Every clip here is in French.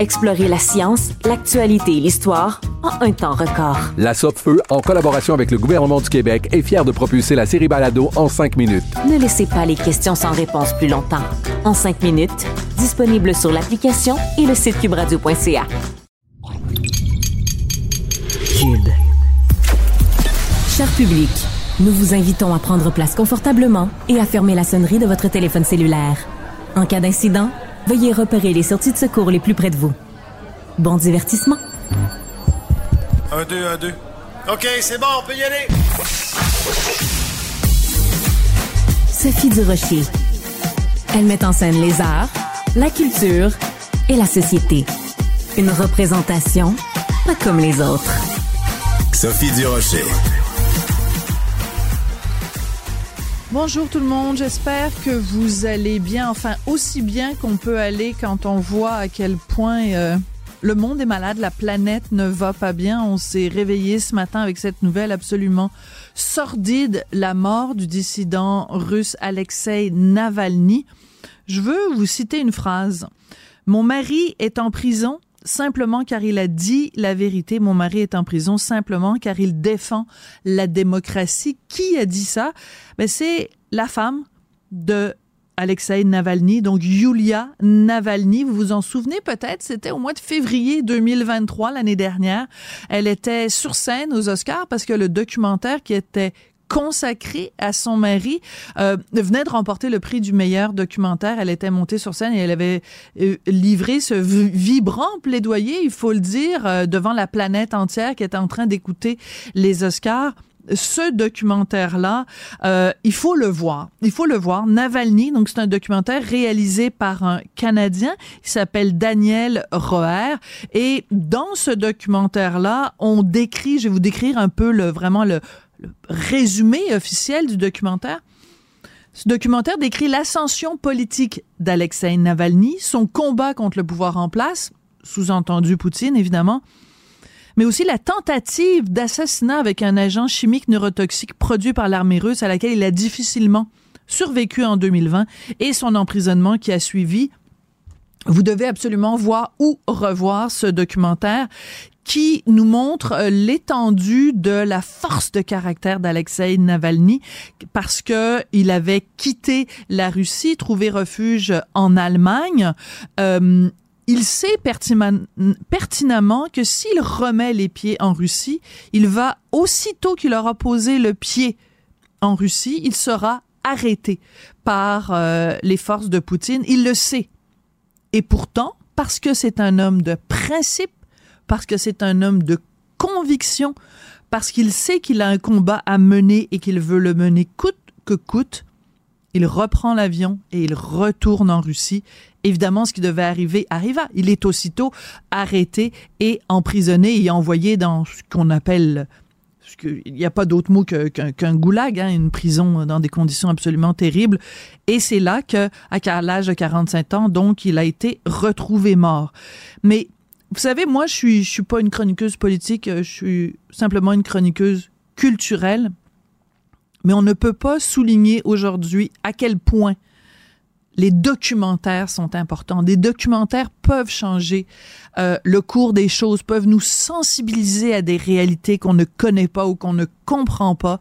Explorez la science, l'actualité et l'histoire en un temps record. La Feu, en collaboration avec le gouvernement du Québec, est fière de propulser la série Balado en cinq minutes. Ne laissez pas les questions sans réponse plus longtemps. En cinq minutes, disponible sur l'application et le site cubradio.ca. Cube. Cher public, nous vous invitons à prendre place confortablement et à fermer la sonnerie de votre téléphone cellulaire. En cas d'incident, veuillez repérer les sorties de secours les plus près de vous. Bon divertissement. Un, deux, un, deux. OK, c'est bon, on peut y aller. Sophie Durocher. Elle met en scène les arts, la culture et la société. Une représentation pas comme les autres. Sophie Durocher. Bonjour tout le monde, j'espère que vous allez bien, enfin aussi bien qu'on peut aller quand on voit à quel point euh, le monde est malade, la planète ne va pas bien. On s'est réveillé ce matin avec cette nouvelle absolument sordide, la mort du dissident russe Alexei Navalny. Je veux vous citer une phrase. Mon mari est en prison simplement car il a dit la vérité. Mon mari est en prison simplement car il défend la démocratie. Qui a dit ça? Ben, c'est la femme de Alexei Navalny, donc Yulia Navalny. Vous vous en souvenez peut-être, c'était au mois de février 2023, l'année dernière. Elle était sur scène aux Oscars parce que le documentaire qui était consacrée à son mari, euh, venait de remporter le prix du meilleur documentaire. Elle était montée sur scène et elle avait euh, livré ce vibrant plaidoyer, il faut le dire, euh, devant la planète entière qui était en train d'écouter les Oscars ce documentaire-là, euh, il faut le voir. Il faut le voir. Navalny, donc c'est un documentaire réalisé par un Canadien. Il s'appelle Daniel Roer. Et dans ce documentaire-là, on décrit, je vais vous décrire un peu le, vraiment le, résumé officiel du documentaire. Ce documentaire décrit l'ascension politique d'Alexei Navalny, son combat contre le pouvoir en place, sous-entendu Poutine évidemment, mais aussi la tentative d'assassinat avec un agent chimique neurotoxique produit par l'armée russe à laquelle il a difficilement survécu en 2020 et son emprisonnement qui a suivi. Vous devez absolument voir ou revoir ce documentaire qui nous montre euh, l'étendue de la force de caractère d'Alexei Navalny parce que il avait quitté la Russie, trouvé refuge en Allemagne. Euh, il sait pertinemment que s'il remet les pieds en Russie, il va aussitôt qu'il aura posé le pied en Russie, il sera arrêté par euh, les forces de Poutine. Il le sait. Et pourtant, parce que c'est un homme de principe, parce que c'est un homme de conviction, parce qu'il sait qu'il a un combat à mener et qu'il veut le mener coûte que coûte, il reprend l'avion et il retourne en Russie. Évidemment, ce qui devait arriver arriva. Il est aussitôt arrêté et emprisonné et envoyé dans ce qu'on appelle il n'y a pas d'autre mot qu'un goulag, hein, une prison dans des conditions absolument terribles. Et c'est là que, à l'âge de 45 ans, donc, il a été retrouvé mort. Mais vous savez, moi, je suis, je suis pas une chroniqueuse politique, euh, je suis simplement une chroniqueuse culturelle. Mais on ne peut pas souligner aujourd'hui à quel point les documentaires sont importants. Des documentaires peuvent changer euh, le cours des choses, peuvent nous sensibiliser à des réalités qu'on ne connaît pas ou qu'on ne comprend pas.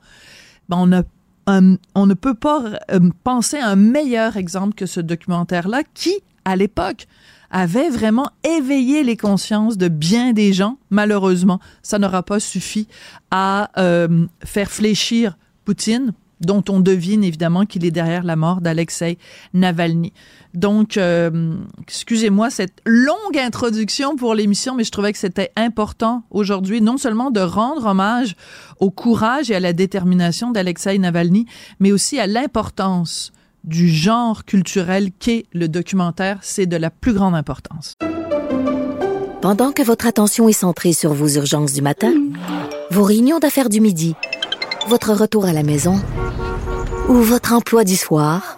Ben, on, a, on ne peut pas euh, penser à un meilleur exemple que ce documentaire-là qui, à l'époque, avait vraiment éveillé les consciences de bien des gens. Malheureusement, ça n'aura pas suffi à euh, faire fléchir Poutine, dont on devine évidemment qu'il est derrière la mort d'Alexei Navalny. Donc, euh, excusez-moi cette longue introduction pour l'émission, mais je trouvais que c'était important aujourd'hui, non seulement de rendre hommage au courage et à la détermination d'Alexei Navalny, mais aussi à l'importance du genre culturel qu'est le documentaire. C'est de la plus grande importance. Pendant que votre attention est centrée sur vos urgences du matin, vos réunions d'affaires du midi, votre retour à la maison ou votre emploi du soir,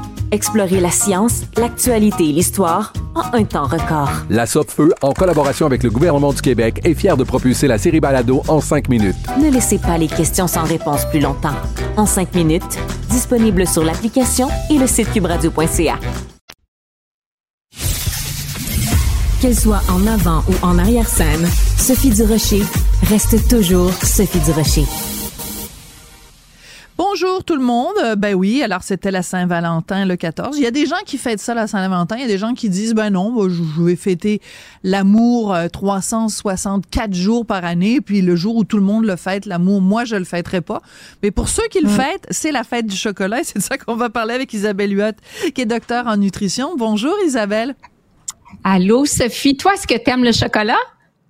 Explorez la science, l'actualité et l'histoire en un temps record. La Feu, en collaboration avec le gouvernement du Québec, est fière de propulser la série Balado en cinq minutes. Ne laissez pas les questions sans réponse plus longtemps. En cinq minutes, disponible sur l'application et le site cubradio.ca. Qu'elle soit en avant ou en arrière-scène, Sophie Durocher reste toujours Sophie Durocher. Bonjour tout le monde. Euh, Ben oui, alors c'était la Saint-Valentin le 14. Il y a des gens qui fêtent ça la Saint-Valentin. Il y a des gens qui disent ben non, je vais fêter l'amour euh, 364 jours par année. Puis le jour où tout le monde le fête, l'amour, moi je le fêterai pas. Mais pour ceux qui le fêtent, c'est la fête du chocolat. Et c'est de ça qu'on va parler avec Isabelle Huot, qui est docteur en nutrition. Bonjour Isabelle. Allô Sophie, toi est-ce que t'aimes le chocolat?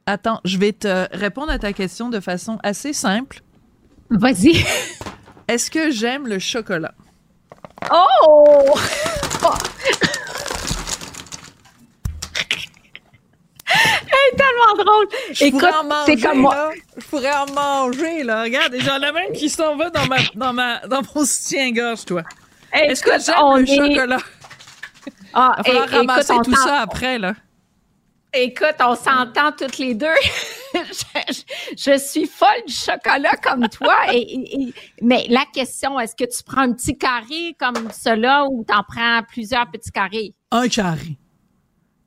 Attends, je vais te répondre à ta question de façon assez simple. Vas-y. Est-ce que j'aime le chocolat? Oh! Elle est tellement drôle. Je Écoute, pourrais en manger, comme moi. là. Je pourrais en manger, là. Regarde, j'en ai même qui s'en va dans ma, dans ma, dans mon soutien-gorge, toi. Est-ce que j'aime le est- chocolat? Ah, Il va falloir é- ramasser écoute, tout ça après, là. Écoute, on s'entend toutes les deux. je, suis folle du chocolat comme toi. Et, et- et- mais la question, est-ce que tu prends un petit carré comme cela ou t'en prends plusieurs petits carrés? Un carré.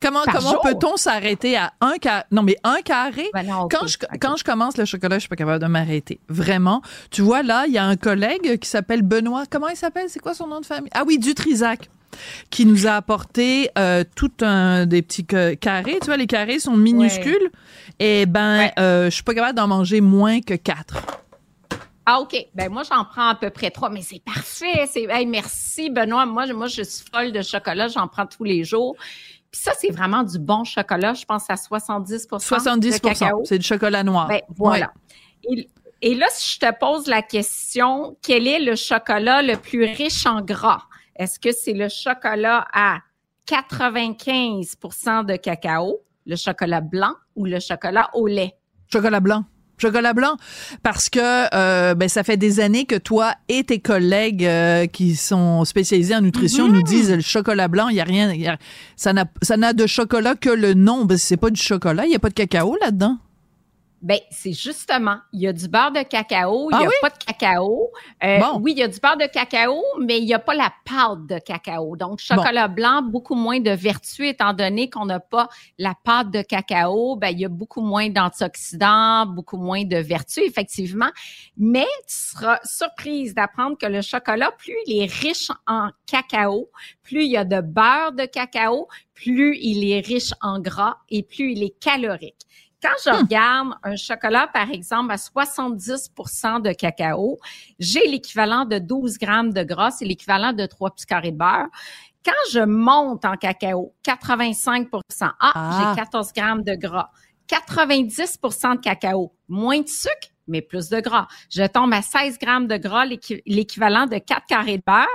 Comment, comment peut-on s'arrêter à un carré? Non, mais un carré, Ben non, quand, je, ok. quand je commence le chocolat, je suis pas capable de m'arrêter. Vraiment. Tu vois, là, il y a un collègue qui s'appelle Benoît. Comment il s'appelle? C'est quoi son nom de famille? Ah oui, Dutrisac. Qui nous a apporté euh, tout un des petits ca- carrés. Tu vois, les carrés sont minuscules. Et ben, Ouais. euh, je suis pas capable d'en manger moins que quatre. Ah, OK. Ben, moi, j'en prends à peu près trois, mais c'est parfait. C'est, hey, merci, Benoît. Moi, moi, je suis folle de chocolat. J'en prends tous les jours. Puis ça, c'est vraiment du bon chocolat. Je pense à 70 70 de cacao. c'est du chocolat noir. Ben, voilà. Et, et là, si je te pose la question, quel est le chocolat le plus riche en gras? Est-ce que c'est le chocolat à 95% de cacao, le chocolat blanc ou le chocolat au lait? Chocolat blanc. Chocolat blanc, parce que euh, ben, ça fait des années que toi et tes collègues euh, qui sont spécialisés en nutrition nous disent le chocolat blanc, il y a rien, y a- ça n'a ça n'a de chocolat que le nom, ben, c'est pas du chocolat, il y a pas de cacao là-dedans. Ben, c'est justement, il y a du beurre de cacao, il Ah n'y a oui? pas de cacao. Euh, Bon. Oui, il y a du beurre de cacao, mais il n'y a pas la pâte de cacao. Donc, chocolat blanc, beaucoup moins de vertu, étant donné qu'on n'a pas la pâte de cacao, ben, il y a beaucoup moins d'antioxydants, beaucoup moins de vertu, effectivement. Mais tu seras surprise d'apprendre que le chocolat, plus il est riche en cacao, plus il y a de beurre de cacao, plus il est riche en gras et plus il est calorique. Quand je regarde un chocolat, par exemple, à 70% de cacao, j'ai l'équivalent de 12 grammes de gras, c'est l'équivalent de 3 petits carrés de beurre. Quand je monte en cacao, 85 ah, Ah. j'ai 14 grammes de gras. 90% de cacao, moins de sucre, mais plus de gras. Je tombe à 16 grammes de gras, l'équi- l'équivalent de 4 carrés de beurre.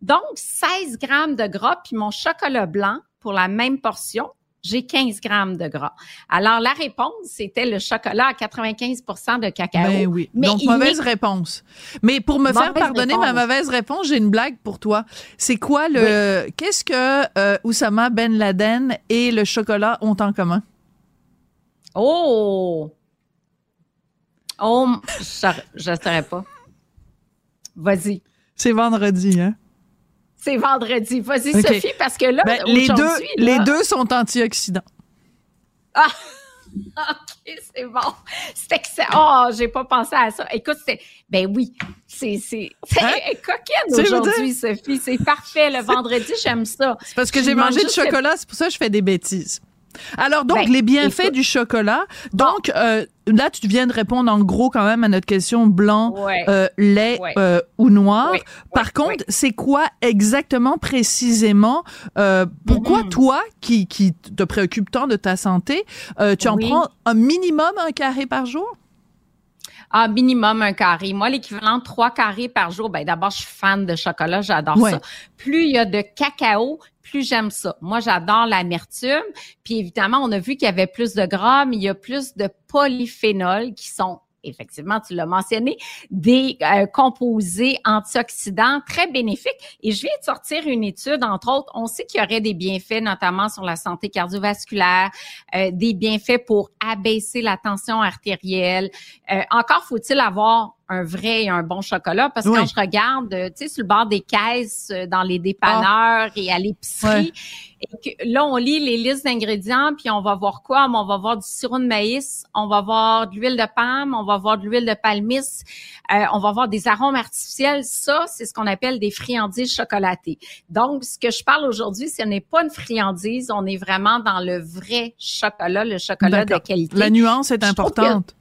Donc, 16 grammes de gras, puis mon chocolat blanc pour la même portion, j'ai 15 grammes de gras. Alors, la réponse, c'était le chocolat à 95% de cacao. Ben oui. Mais Donc, mauvaise réponse. Mais pour me faire pardonner ma mauvaise réponse, j'ai une blague pour toi. C'est quoi le. Qu'est-ce que euh, Oussama Ben Laden et le chocolat ont en commun? Oh! Oh, je ne saurais pas. Vas-y. C'est vendredi, hein? C'est vendredi. Vas-y. Sophie, parce que là, Ben, les, deux, là- les deux sont antioxydants. Ah! OK, c'est bon. C'est excellent. Oh, j'ai pas pensé à ça. Écoute, c'est. Ben oui. C'est, c'est, c'est Hein? coquine aujourd'hui, Sophie. C'est parfait. Le vendredi, j'aime ça. C'est parce que j'ai mangé du chocolat, c'est pour ça que je fais des bêtises. Alors, donc, Ben, les bienfaits écoute. du chocolat. Donc, euh, là, tu viens de répondre en gros quand même à notre question blanc, Ouais. euh, lait Ouais. euh, ou noir. Ouais, Par contre, c'est quoi exactement, précisément, euh, pourquoi Mhm. toi, qui, qui te préoccupe tant de ta santé, euh, tu en Oui. prends un minimum un carré par jour? Ah, minimum un carré. Moi, l'équivalent de trois carrés par jour, ben d'abord, je suis fan de chocolat, j'adore Ouais. ça. Plus il y a de cacao, plus j'aime ça. Moi, j'adore l'amertume. Puis évidemment, on a vu qu'il y avait plus de gras, mais il y a plus de polyphénols qui sont effectivement, tu l'as mentionné, des euh, composés antioxydants très bénéfiques. Et je viens de sortir une étude, entre autres, on sait qu'il y aurait des bienfaits, notamment sur la santé cardiovasculaire, euh, des bienfaits pour abaisser la tension artérielle. Euh, encore faut-il avoir un vrai et un bon chocolat parce que Oui. quand je regarde, euh, tu sais, sur le bord des caisses, euh, dans les dépanneurs et à l'épicerie, et que là, on lit les listes d'ingrédients, puis on va voir quoi? On va voir du sirop de maïs, on va voir de l'huile de palme, on va voir de l'huile de palmiste, euh, on va voir des arômes artificiels. Ça, c'est ce qu'on appelle des friandises chocolatées. Donc, ce que je parle aujourd'hui, ce n'est pas une friandise, on est vraiment dans le vrai chocolat, le chocolat de qualité. La nuance est importante.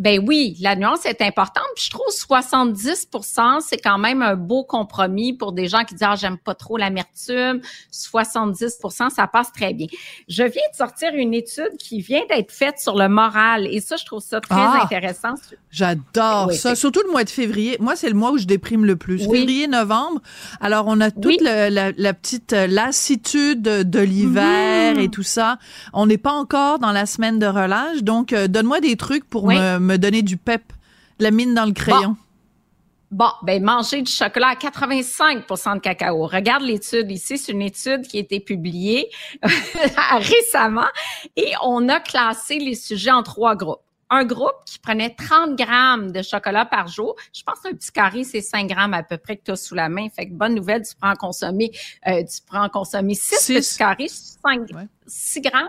Ben oui, la nuance est importante. Puis je trouve 70% c'est quand même un beau compromis pour des gens qui disent ah j'aime pas trop l'amertume. 70 ça passe très bien. Je viens de sortir une étude qui vient d'être faite sur le moral et ça je trouve ça très Ah! intéressant. J'adore Oui, ça, surtout le mois de février. Moi, c'est le mois où je déprime le plus. Oui. Février, novembre. Alors, on a toute Oui. la, la petite euh, lassitude de l'hiver Mhm. et tout ça. On n'est pas encore dans la semaine de relâche, donc euh, donne-moi des trucs pour me, me donner du pep, de la mine dans le crayon. Bon, ben manger du chocolat à 85% de cacao. Regarde l'étude ici, c'est une étude qui a été publiée récemment et on a classé les sujets en trois groupes. Un groupe qui prenait 30 grammes de chocolat par jour. Je pense qu'un petit carré, c'est 5 grammes à peu près que tu as sous la main. Fait que bonne nouvelle, tu prends en consommer, euh, tu prends en consommer 6 Six. petits carrés, 5, Ouais. 6 grammes?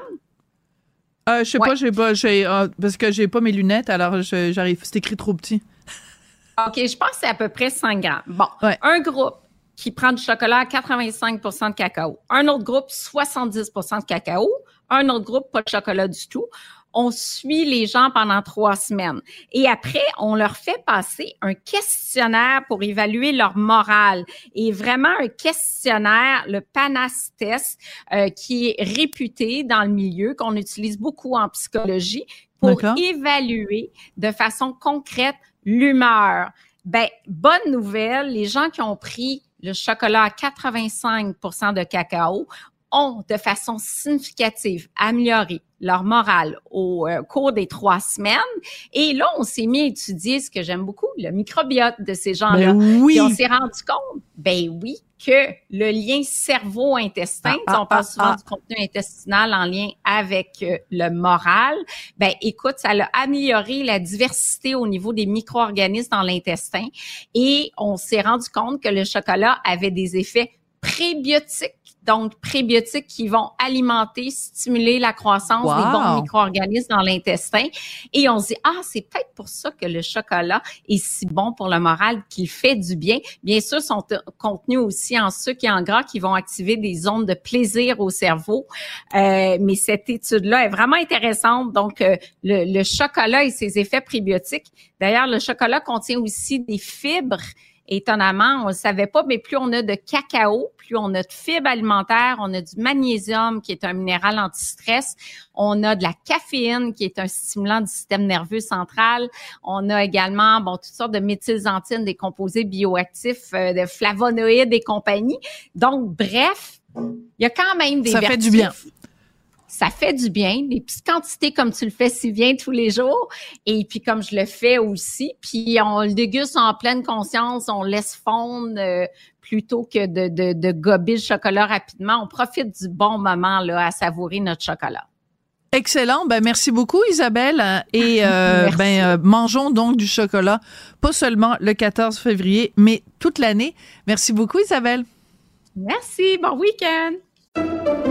Euh, je sais Ouais. pas, j'ai pas, j'ai, euh, parce que j'ai pas mes lunettes, alors j'arrive, c'est écrit trop petit. OK, je pense que c'est à peu près 5 grammes. Bon, Ouais. un groupe qui prend du chocolat à 85% de cacao. Un autre groupe, 70% de cacao. Un autre groupe, pas de chocolat du tout. On suit les gens pendant trois semaines. Et après, on leur fait passer un questionnaire pour évaluer leur morale. Et vraiment un questionnaire, le PANAS test, euh, qui est réputé dans le milieu, qu'on utilise beaucoup en psychologie pour évaluer de façon concrète l'humeur. Ben, bonne nouvelle, les gens qui ont pris le chocolat à 85% de cacao ont de façon significative amélioré leur morale au euh, cours des trois semaines. Et là, on s'est mis à étudier ce que j'aime beaucoup, le microbiote de ces gens-là. Ben oui. Et on s'est rendu compte, ben oui, que le lien cerveau-intestin, Ah, on ah, parle ah, souvent ah. du contenu intestinal en lien avec euh, le moral, ben écoute, ça a amélioré la diversité au niveau des micro-organismes dans l'intestin et on s'est rendu compte que le chocolat avait des effets prébiotiques. Donc, prébiotiques qui vont alimenter, stimuler la croissance des bons micro-organismes dans l'intestin. Et on se dit, ah, c'est peut-être pour ça que le chocolat est si bon pour le moral, qu'il fait du bien. Bien sûr, sont euh, contenus aussi en sucre et en gras qui vont activer des zones de plaisir au cerveau. Euh, mais cette étude-là est vraiment intéressante. Donc, euh, le, le chocolat et ses effets prébiotiques. D'ailleurs, le chocolat contient aussi des fibres. Étonnamment, on ne savait pas, mais plus on a de cacao, plus on a de fibres alimentaires, on a du magnésium qui est un minéral anti-stress, on a de la caféine qui est un stimulant du système nerveux central, on a également bon toutes sortes de méthylxanthines, des composés bioactifs, euh, de flavonoïdes et compagnie. Donc bref, Il y a quand même des Ça fait du bien. Ça fait du bien, des petites quantités comme tu le fais si bien tous les jours, et puis comme je le fais aussi, puis on le déguste en pleine conscience, on laisse fondre euh, plutôt que de, de, de gober le chocolat rapidement. On profite du bon moment là à savourer notre chocolat. Excellent. Ben, merci beaucoup, Isabelle. Et euh, ben, euh, mangeons donc du chocolat, pas seulement le 14 février, mais toute l'année. Merci beaucoup, Isabelle. Merci, bon week-end!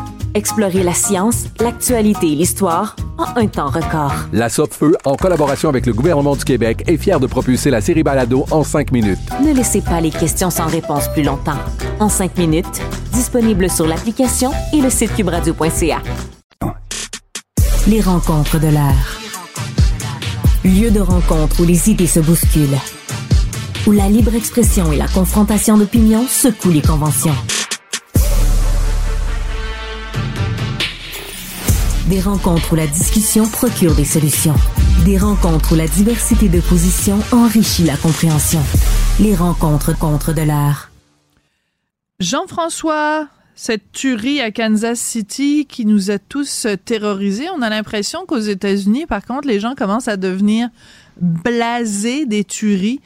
Explorez la science, l'actualité et l'histoire en un temps record. La Feu, en collaboration avec le gouvernement du Québec, est fière de propulser la série Balado en cinq minutes. Ne laissez pas les questions sans réponse plus longtemps. En cinq minutes, disponible sur l'application et le site cubradio.ca. Les rencontres de l'heure. Lieu de rencontre où les idées se bousculent. Où la libre expression et la confrontation d'opinions secouent les conventions. Des rencontres où la discussion procure des solutions. Des rencontres où la diversité de positions enrichit la compréhension. Les rencontres contre de l'art. Jean-François, cette tuerie à Kansas City qui nous a tous terrorisés, on a l'impression qu'aux États-Unis, par contre, les gens commencent à devenir blasés des tueries.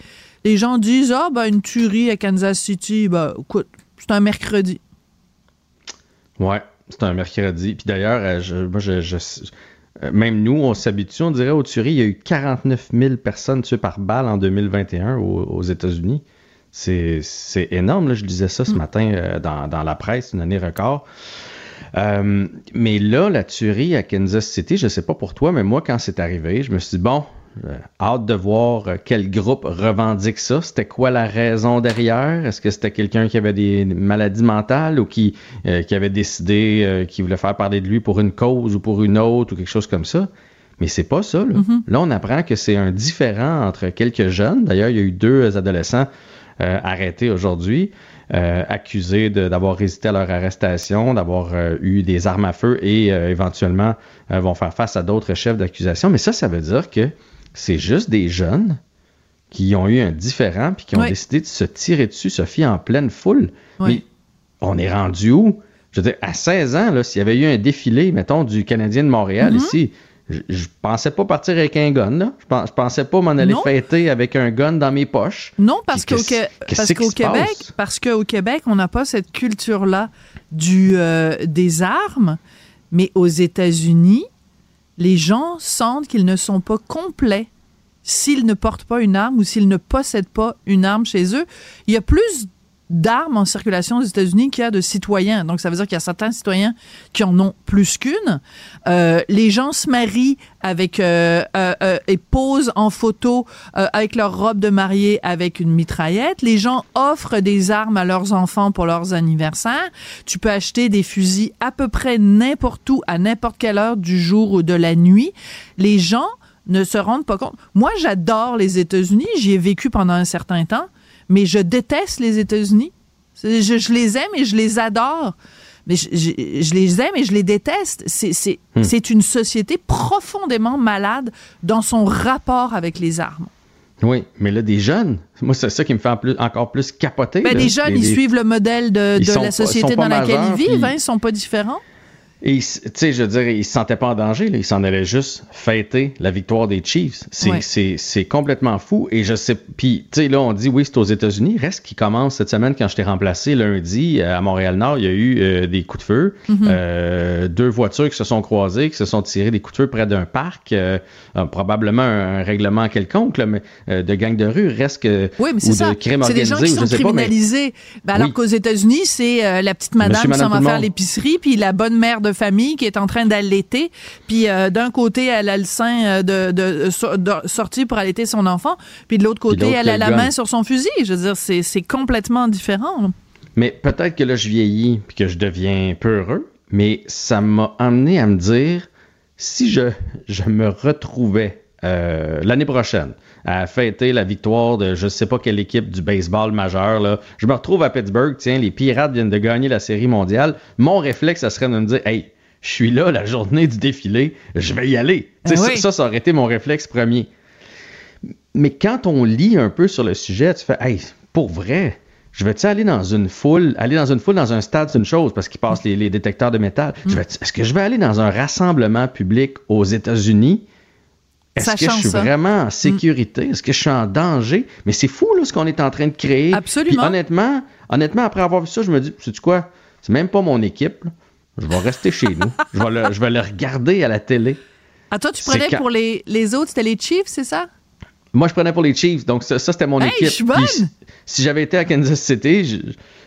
Les gens disent Ah, ben, une tuerie à Kansas City, ben, écoute, c'est un mercredi. Ouais, c'est un mercredi. Puis d'ailleurs, euh, je, moi, je, je- euh, même nous, on s'habitue, on dirait aux tueries. Il y a eu 49 000 personnes tuées par balle en 2021 aux, aux États-Unis. C'est énorme. Là. Je lisais ça ce matin euh, dans, dans la presse, une année record. Euh, mais là, la tuerie à Kansas City, je sais pas pour toi, mais moi, quand c'est arrivé, je me suis dit, bon, hâte de voir euh, quel groupe revendique ça. C'était quoi la raison derrière? Est-ce que c'était quelqu'un qui avait des maladies mentales ou qui, euh, qui avait décidé euh, qu'il voulait faire parler de lui pour une cause ou pour une autre ou quelque chose comme ça? Mais c'est pas ça. Là, Là, on apprend que c'est un différent entre quelques jeunes. D'ailleurs, il y a eu deux adolescents euh, arrêtés aujourd'hui, euh, accusés d'avoir résisté à leur arrestation, d'avoir euh, eu des armes à feu et euh, éventuellement euh, vont faire face à d'autres chefs d'accusation. Mais ça, ça veut dire que c'est juste des jeunes qui ont eu un différent puis qui ont Oui. décidé de se tirer dessus, se fier en pleine foule. Oui. Mais on est rendu où? Je veux dire, à 16 ans, s'il y avait eu un défilé, mettons, du Canadien de Montréal Mhm. ici, je, je pensais pas partir avec un gun, là. Je, pens- je pensais pas m'en aller Non. fêter avec un gun dans mes poches. Non, parce qu'au Québec, parce qu'au Québec, on n'a pas cette culture-là du euh, des armes, mais aux États-Unis, les gens sentent qu'ils ne sont pas complets s'ils ne portent pas une arme ou s'ils ne possèdent pas une arme chez eux. Il y a plus d'armes en circulation aux États-Unis qu'il y a de citoyens. Donc, ça veut dire qu'il y a certains citoyens qui en ont plus qu'une. Euh, les gens se marient avec euh, euh, euh, et posent en photo euh, avec leur robe de mariée avec une mitraillette. Les gens offrent des armes à leurs enfants pour leurs anniversaires. Tu peux acheter des fusils à peu près n'importe où, à n'importe quelle heure du jour ou de la nuit. Les gens ne se rendent pas compte. Moi, j'adore les États-Unis. J'y ai vécu pendant un certain temps, mais je déteste les États-Unis. Je, je les aime et je les adore. Mais je, je- je les aime et je les déteste. C'est Hmm. c'est une société profondément malade dans son rapport avec les armes. Oui, mais là, des jeunes, moi, c'est ça qui me fait en plus- encore plus capoter. Ben, les jeunes, ils suivent le modèle de, Ils la société pas dans laquelle majeurs, ils vivent. puis- Hein, ils sont pas différents. Et, tu sais, je veux dire, il se sentait pas en danger, là. il s'en allait juste fêter la victoire des Chiefs. C'est, Ouais. c'est, c'est complètement fou. Et je sais, puis, tu sais, là, on dit, oui, c'est aux États-Unis. Reste qui commence cette semaine, quand je t'ai remplacé lundi euh, à Montréal-Nord, il y a eu euh, des coups de feu. Mhm. Euh, deux voitures qui se sont croisées, qui se sont tirées des coups de feu près d'un parc. euh, probablement un, un règlement quelconque, là, mais de gang de rue. Reste que. Oui, mais ou c'est ça. C'est des gens qui sont pas, mais- criminalisés. Ben, alors Oui. qu'aux États-Unis, c'est la petite madame Monsieur, qui s'en va faire l'épicerie, puis la bonne mère de famille qui est en train d'allaiter. Puis euh, d'un côté, elle a le sein euh, de, de, so- de sorti pour allaiter son enfant, puis de l'autre côté, elle a la gun. main sur son fusil. Je veux dire, c'est c'est complètement différent. Mais peut-être que là, je vieillis puis que je deviens peureux, mais ça m'a amené à me dire si je, je me retrouvais euh, l'année prochaine à fêter la victoire de je sais pas quelle équipe du baseball majeur, là, je me retrouve à Pittsburgh, tiens, les Pirates viennent de gagner la série mondiale, mon réflexe, ça serait de me dire hey, je suis là la journée du défilé, je vais y aller. Ben ça, ça, ça aurait été mon réflexe premier. Mais quand on lit un peu sur le sujet, tu fais, hey, pour vrai, je vais-tu aller dans une foule, aller dans une foule dans un stade, c'est une chose, parce qu'ils passent les, les détecteurs de métal. Mm. Est-ce que je vais aller dans un rassemblement public aux États-Unis? Est-ce que je suis ça. Mm. vraiment en sécurité? Est-ce que je suis en danger? Mais c'est fou, là, ce qu'on est en train de créer. Absolument. Puis honnêtement, honnêtement, après avoir vu ça, je me dis, sais-tu quoi? C'est même pas mon équipe. là. Je vais rester chez nous. Je vais, le, je vais le regarder à la télé. Ah, toi, tu prenais quand- pour les, les autres, c'était les Chiefs, c'est ça? Moi, je prenais pour les Chiefs, donc ça, ça, c'était mon Hey, équipe. je suis bonne! si- si j'avais été à Kansas City, je-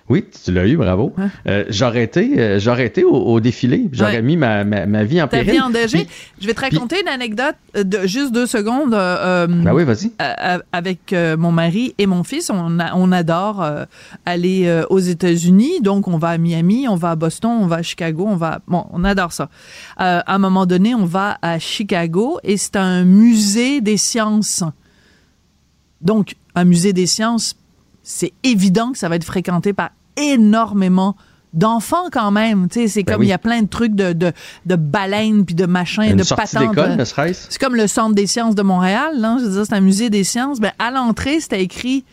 oui, tu l'as eu, bravo. Euh, j'aurais été, euh, j'aurais été au, au défilé, j'aurais Ouais. mis ma, ma, ma vie en Ta péril. vie en danger. Puis- Je vais te puis- raconter une anecdote euh, de juste deux secondes. euh, Ben oui, vas-y. avec mon mari et mon fils, on, a- on adore aller aux États-Unis. Donc, on va à Miami, on va à Boston, on va à Chicago, on va. Bon, on adore ça. À un moment donné, on va à Chicago et c'est un musée des sciences. Donc, un musée des sciences, c'est évident que ça va être fréquenté par énormément d'enfants quand même. Tu sais, c'est Ben comme oui. il y a plein de trucs de, de, de baleines puis de machins, Une de patentes. ne serait-ce? C'est comme le Centre des sciences de Montréal, là. Je veux dire, c'est un musée des sciences. Ben, à l'entrée, c'était écrit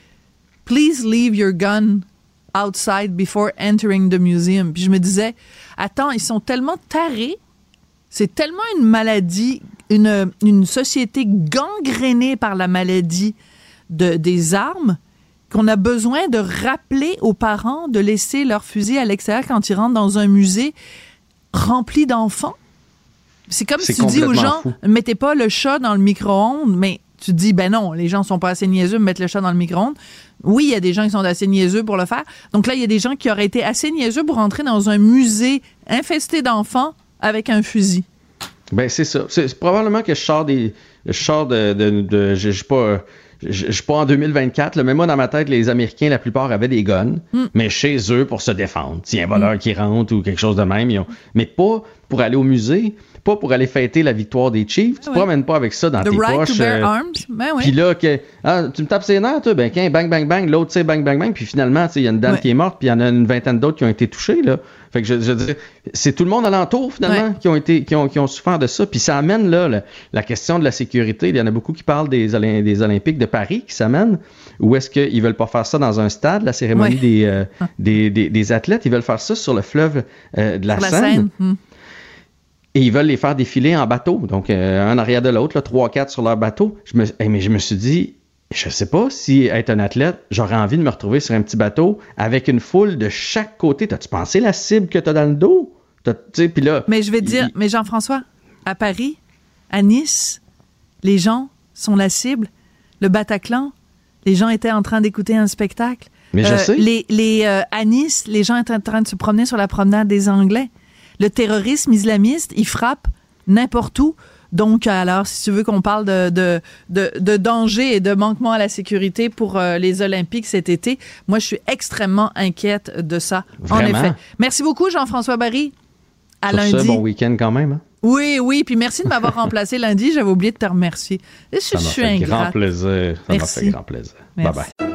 Please leave your gun outside before entering the museum. Puis je me disais, attends, ils sont tellement tarés. C'est tellement une maladie, une, une société gangrénée par la maladie de, des armes qu'on a besoin de rappeler aux parents de laisser leur fusil à l'extérieur quand ils rentrent dans un musée rempli d'enfants? C'est comme si tu dis aux gens, fou. mettez pas le chat dans le micro-ondes, mais tu te dis, ben non, les gens sont pas assez niaiseux de mettre le chat dans le micro-ondes. Oui, il y a des gens qui sont assez niaiseux pour le faire. Donc là, il y a des gens qui auraient été assez niaiseux pour entrer dans un musée infesté d'enfants avec un fusil. Ben, c'est ça. C'est probablement que je sors des. Je sors de. de, de- je je suis pas. Je suis pas en 2024, là, mais moi, dans ma tête, les Américains, la plupart avaient des guns, Hmm. mais chez eux pour se défendre. S'il y a un voleur qui rentre ou quelque chose de même, ils ont- mais pas pour aller au musée, pas pour aller fêter la victoire des Chiefs. Tu ne promènes pas avec ça dans The tes right poches. euh. Ben oui. Puis là, que, ah, tu me tapes ses nerfs, toi, ben, qu'un, bang, bang, bang, l'autre, sais, bang, bang, bang, puis finalement, il y a une dame qui est morte, puis il y en a une vingtaine d'autres qui ont été touchés, là. Fait que je, c'est tout le monde alentour, finalement, qui ont été, qui ont, qui ont souffert de ça. Puis ça amène, là, la, la question de la sécurité. Il y en a beaucoup qui parlent des, des Olympiques de Paris qui s'amènent. Ou est-ce qu'ils veulent pas faire ça dans un stade, la cérémonie des, euh, des, des, des athlètes? Ils veulent faire ça sur le fleuve euh, de la, Seine. scène. Et ils veulent les faire défiler en bateau, donc euh, un arrière de l'autre, trois, quatre sur leur bateau. Je me, eh, mais je me suis dit, je sais pas si être un athlète, j'aurais envie de me retrouver sur un petit bateau avec une foule de chaque côté. T'as-tu pensé la cible que t'as dans le dos? Puis là, Mais je vais te dire, il- mais Jean-François, à Paris, à Nice, les gens sont la cible. Le Bataclan, les gens étaient en train d'écouter un spectacle. Mais je Euh, sais. Les, les, euh, à Nice, les gens étaient en train de se promener sur la promenade des Anglais. Le terrorisme islamiste, il frappe n'importe où. Donc, alors, si tu veux qu'on parle de, de, de, de danger et de manquement à la sécurité pour euh, les Olympiques cet été, moi, je suis extrêmement inquiète de ça. En Vraiment? effet. Merci beaucoup, Jean-François Barry. À sur lundi. ce, bon week-end quand même. hein? Oui, oui, puis merci de m'avoir remplacé lundi. J'avais oublié de te remercier. Je, Ça je suis fait grand plaisir. Ça m'a Merci. fait grand plaisir. Bye Merci. bye.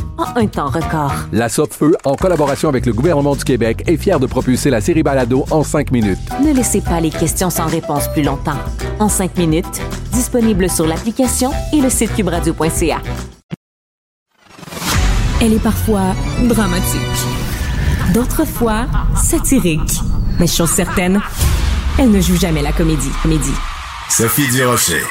en un temps record. La Feu, en collaboration avec le gouvernement du Québec, est fière de propulser la série Balado en cinq minutes. Ne laissez pas les questions sans réponse plus longtemps. En cinq minutes, disponible sur l'application et le site cubradio.ca. Elle est parfois dramatique, d'autres fois satirique. Mais chose certaine, elle ne joue jamais la comédie. Comédie. Sophie Durocher.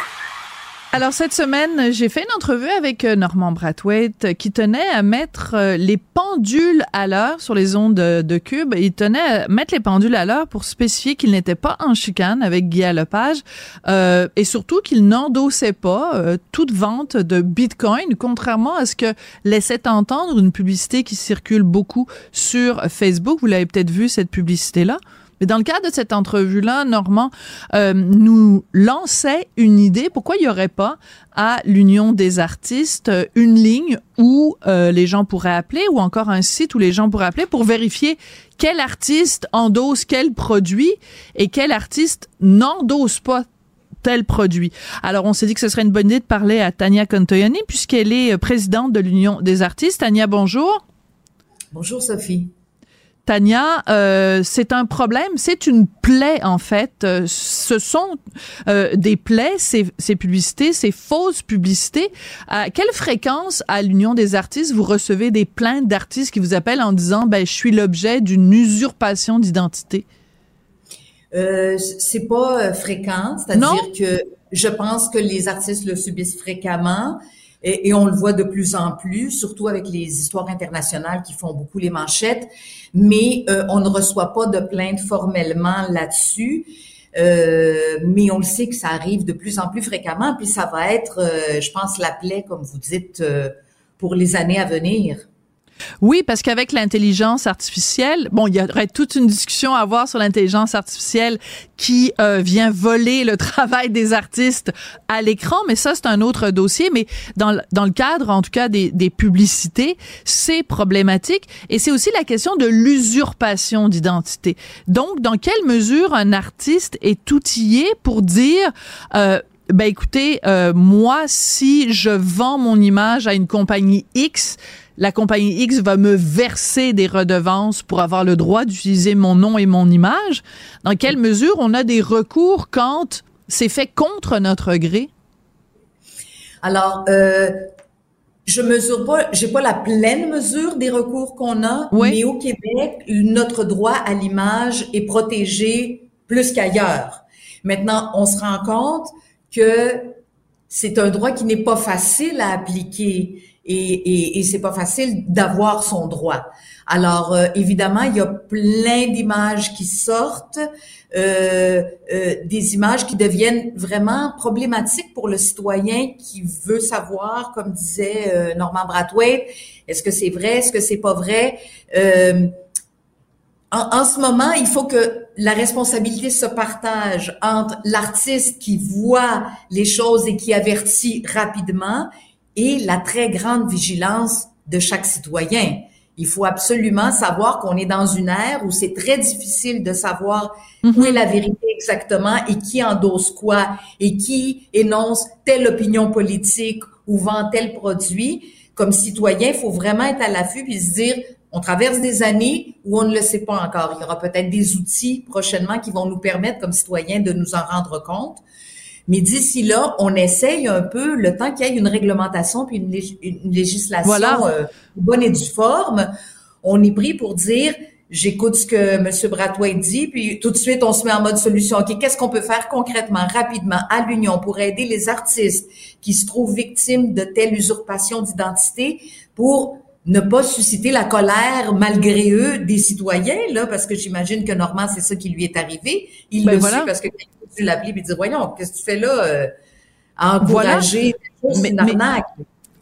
Alors cette semaine, j'ai fait une entrevue avec euh, Normand Brathwaite euh, qui tenait à mettre euh, les pendules à l'heure sur les ondes de, Cube. Il tenait à mettre les pendules à l'heure pour spécifier qu'il n'était pas en chicane avec Guy Lepage euh, et surtout qu'il n'endossait pas toute vente de Bitcoin, contrairement à ce que laissait entendre une publicité qui circule beaucoup sur Facebook. Vous l'avez peut-être vu cette publicité-là. Mais dans le cadre de cette entrevue-là, Normand euh, nous lançait une idée. Pourquoi il n'y aurait pas à l'Union des artistes euh, une ligne où euh, les gens pourraient appeler ou encore un site où les gens pourraient appeler pour vérifier quel artiste endosse quel produit et quel artiste n'endosse pas tel produit? Alors, on s'est dit que ce serait une bonne idée de parler à Tania Contoyani puisqu'elle est présidente de l'Union des artistes. Tania, bonjour. Bonjour, Sophie. Tania, euh, c'est un problème, c'est une plaie en fait. Euh, ce sont euh, des plaies, ces, ces, publicités, ces fausses publicités. À quelle fréquence à l'Union des artistes vous recevez des plaintes d'artistes qui vous appellent en disant ben je suis l'objet d'une usurpation d'identité? Euh, c'est pas fréquent, c'est-à-dire que je pense que les artistes le subissent fréquemment. Et, et, on le voit de plus en plus, surtout avec les histoires internationales qui font beaucoup les manchettes mais euh, on ne reçoit pas de plainte formellement là-dessus. Euh, mais on le sait que ça arrive de plus en plus fréquemment, puis ça va être, euh, je pense, la plaie, comme vous dites, pour les années à venir. Oui, parce qu'avec l'intelligence artificielle, bon, il y aurait toute une discussion à avoir sur l'intelligence artificielle qui euh, vient voler le travail des artistes à l'écran, mais ça, c'est un autre dossier. Mais dans, dans le cadre, en tout cas, des, des publicités, c'est problématique. Et c'est aussi la question de l'usurpation d'identité. Donc, dans quelle mesure un artiste est outillé pour dire... Euh, ben écoutez, euh, moi, si je vends mon image à une compagnie X, la compagnie X va me verser des redevances pour avoir le droit d'utiliser mon nom et mon image. Dans quelle mesure on a des recours quand c'est fait contre notre gré? Alors, euh, je mesure pas, j'ai pas la pleine mesure des recours qu'on a, mais au Québec, notre droit à l'image est protégé plus qu'ailleurs. Maintenant, on se rend compte que c'est un droit qui n'est pas facile à appliquer et, et, et c'est pas facile d'avoir son droit. Alors euh, évidemment, il y a plein d'images qui sortent, euh, euh, des images qui deviennent vraiment problématiques pour le citoyen qui veut savoir, comme disait euh, Norman Brathwaite, est-ce que c'est vrai, est-ce que c'est pas vrai? En, en, ce moment, il faut que la responsabilité se partage entre l'artiste qui voit les choses et qui avertit rapidement et la très grande vigilance de chaque citoyen. Il faut absolument savoir qu'on est dans une ère où c'est très difficile de savoir où mhm. est la vérité exactement et qui endosse quoi et qui énonce telle opinion politique ou vend tel produit. Comme citoyen, il faut vraiment être à l'affût et se dire, on traverse des années où on ne le sait pas encore. Il y aura peut-être des outils prochainement qui vont nous permettre, comme citoyens, de nous en rendre compte. Mais d'ici là, on essaye un peu, le temps qu'il y ait une réglementation puis une, législation euh, bonne et due forme, on est pris pour dire j'écoute ce que M. Brathwaite dit, puis tout de suite, on se met en mode solution. OK, qu'est-ce qu'on peut faire concrètement, rapidement, à l'Union pour aider les artistes qui se trouvent victimes de telle usurpation d'identité pour ne pas susciter la colère malgré eux des citoyens, là, parce que j'imagine que Normand, c'est ça qui lui est arrivé. Il Ben le voilà. sait parce que il l'appelé et dit, voyons, qu'est-ce que tu fais là, euh, encourager, c'est une arnaque.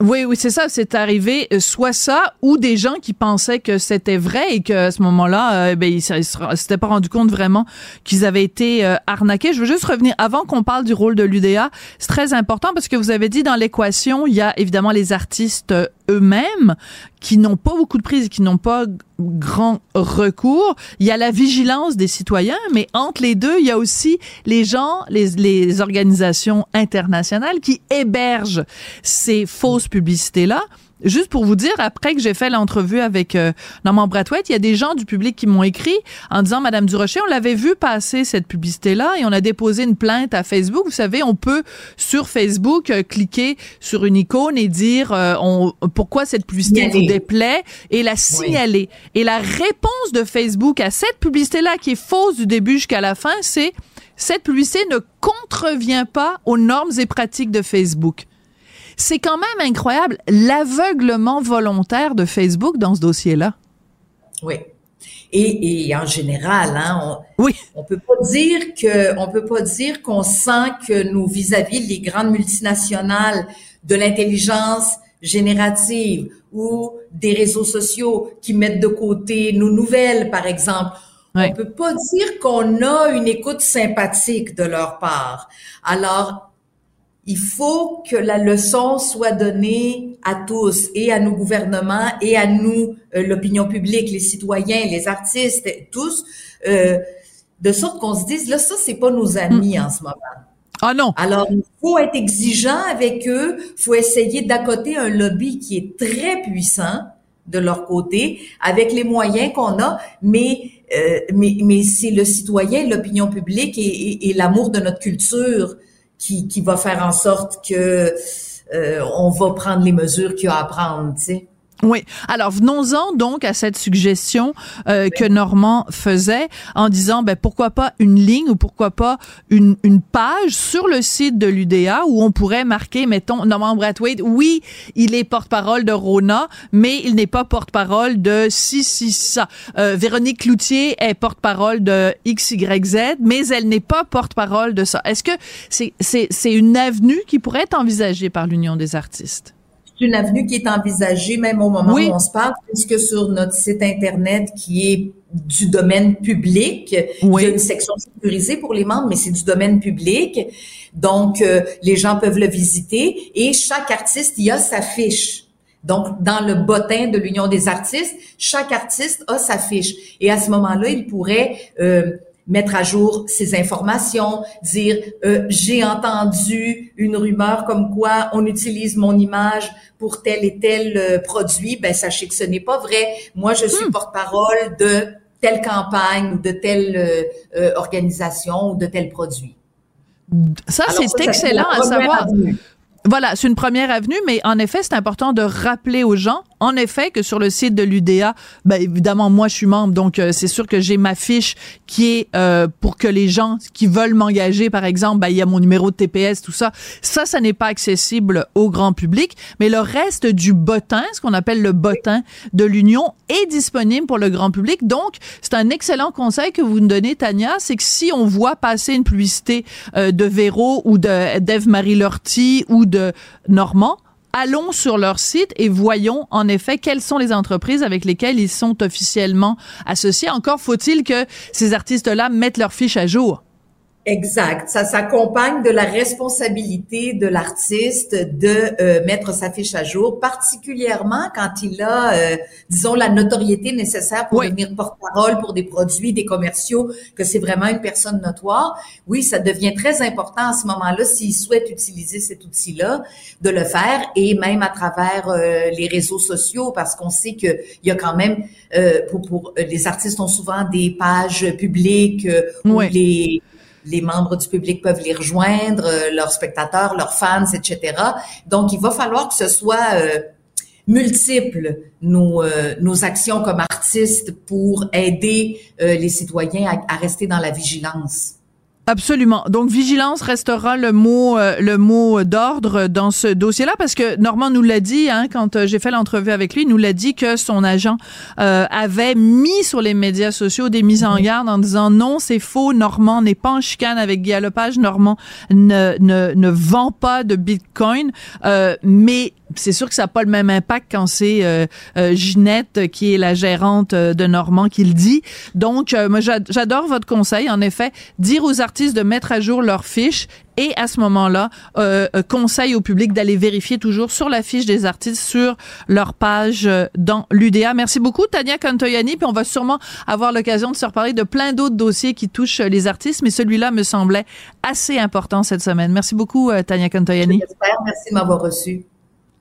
Oui, oui, c'est ça. C'est arrivé euh, soit ça ou des gens qui pensaient que c'était vrai et qu'à ce moment-là, euh, ben, ils ne s'étaient pas rendu compte vraiment qu'ils avaient été euh, arnaqués. Je veux juste revenir, avant qu'on parle du rôle de l'UDA, c'est très important parce que vous avez dit dans l'équation, il y a évidemment les artistes eux-mêmes qui n'ont pas beaucoup de prise, qui n'ont pas grand recours. Il y a la vigilance des citoyens, mais entre les deux, il y a aussi les gens, les, les organisations internationales qui hébergent ces fausses publicités-là. Juste pour vous dire, après que j'ai fait l'entrevue avec euh, Normand Brathwaite, il y a des gens du public qui m'ont écrit en disant, Madame Durocher, on l'avait vu passer cette publicité-là et on a déposé une plainte à Facebook. Vous savez, on peut sur Facebook euh, cliquer sur une icône et dire euh, on, pourquoi cette publicité vous déplaît et la signaler. Et la réponse de Facebook à cette publicité-là qui est fausse du début jusqu'à la fin, c'est cette publicité ne contrevient pas aux normes et pratiques de Facebook. C'est quand même incroyable l'aveuglement volontaire de Facebook dans ce dossier-là. Oui. Et, et en général, hein, on, oui. on peut pas dire que, on peut pas dire qu'on sent que nous vis-à-vis les grandes multinationales de l'intelligence générative ou des réseaux sociaux qui mettent de côté nos nouvelles, par exemple. On peut pas dire qu'on a une écoute sympathique de leur part. Alors, il faut que la leçon soit donnée à tous et à nos gouvernements et à nous, euh, l'opinion publique, les citoyens, les artistes, tous, euh, de sorte qu'on se dise, là, ça, c'est pas nos amis en ce moment. Ah non. Alors, il faut être exigeant avec eux, faut essayer d'accoter un lobby qui est très puissant de leur côté, avec les moyens qu'on a, mais euh, mais, mais c'est le citoyen, l'opinion publique et, et, et l'amour de notre culture qui, qui va faire en sorte que euh, on va prendre les mesures qu'il y a à prendre, tu sais. Oui. Alors venons-en donc à cette suggestion euh, que Normand faisait en disant ben pourquoi pas une ligne ou pourquoi pas une, une page sur le site de l'UDA où on pourrait marquer mettons Normand Brathwaite oui il est porte-parole de Rona mais il n'est pas porte-parole de si si ça. Euh, Véronique Cloutier est porte-parole de XYZ mais elle n'est pas porte-parole de ça. Est-ce que c'est c'est c'est une avenue qui pourrait être envisagée par l'Union des artistes? C'est une avenue qui est envisagée même au moment oui. où on se parle, puisque sur notre site Internet qui est du domaine public, oui. il y a une section sécurisée pour les membres, mais c'est du domaine public. Donc, euh, les gens peuvent le visiter et chaque artiste y a sa fiche. Donc, dans le bottin de l'Union des artistes, chaque artiste a sa fiche. Et à ce moment-là, il pourrait... Euh, mettre à jour ces informations, dire euh, j'ai entendu une rumeur comme quoi on utilise mon image pour tel et tel euh, produit, ben sachez que ce n'est pas vrai. Moi, je suis hmm. porte-parole de telle campagne ou de telle euh, organisation ou de tel produit. Ça, c'est excellent à savoir. Avenue. Voilà, c'est une première avenue, mais en effet, c'est important de rappeler aux gens, en effet, que sur le site de l'UDA, ben évidemment, moi, je suis membre, donc euh, c'est sûr que j'ai ma fiche qui est euh, pour que les gens qui veulent m'engager, par exemple, ben il y a mon numéro de TPS, tout ça. Ça, ça n'est pas accessible au grand public, mais le reste du bottin, ce qu'on appelle le bottin de l'Union, est disponible pour le grand public. Donc, c'est un excellent conseil que vous nous donnez, Tania, c'est que si on voit passer une publicité euh, de Véro ou de d'Ève-Marie Lortie ou de Normand, allons sur leur site et voyons en effet quelles sont les entreprises avec lesquelles ils sont officiellement associés. Encore faut-il que ces artistes-là mettent leur fiche à jour. Exact. Ça s'accompagne de la responsabilité de l'artiste de euh, mettre sa fiche à jour, particulièrement quand il a, euh, disons, la notoriété nécessaire pour oui. devenir porte-parole pour des produits, des commerciaux, que c'est vraiment une personne notoire. Oui, ça devient très important à ce moment-là, s'il souhaite utiliser cet outil-là, de le faire, et même à travers euh, les réseaux sociaux, parce qu'on sait qu'il y a quand même, pour, pour les artistes ont souvent des pages publiques où oui. les les membres du public peuvent les rejoindre, euh, leurs spectateurs, leurs fans, etc. Donc, il va falloir que ce soit euh, multiples nos, euh, nos actions comme artistes pour aider euh, les citoyens à, à rester dans la vigilance. Absolument. Donc vigilance restera le mot euh, le mot d'ordre dans ce dossier-là parce que Normand nous l'a dit hein, quand euh, j'ai fait l'entrevue avec lui, il nous l'a dit que son agent euh, avait mis sur les médias sociaux des mises en garde en disant non, c'est faux, Normand n'est pas en chicane avec Guy Lepage, Normand ne, ne ne vend pas de Bitcoin, mais c'est sûr que ça n'a pas le même impact quand c'est euh, euh, Ginette qui est la gérante euh, de Normand qui le dit. Donc, moi, j'adore votre conseil. En effet, dire aux artistes de mettre à jour leurs fiches et à ce moment-là, euh, conseil au public d'aller vérifier toujours sur la fiche des artistes sur leur page dans l'UDA. Merci beaucoup, Tania Cantoyani. Puis on va sûrement avoir l'occasion de se reparler de plein d'autres dossiers qui touchent les artistes, mais celui-là me semblait assez important cette semaine. Merci beaucoup, Tania Cantoyani. Merci de m'avoir reçu.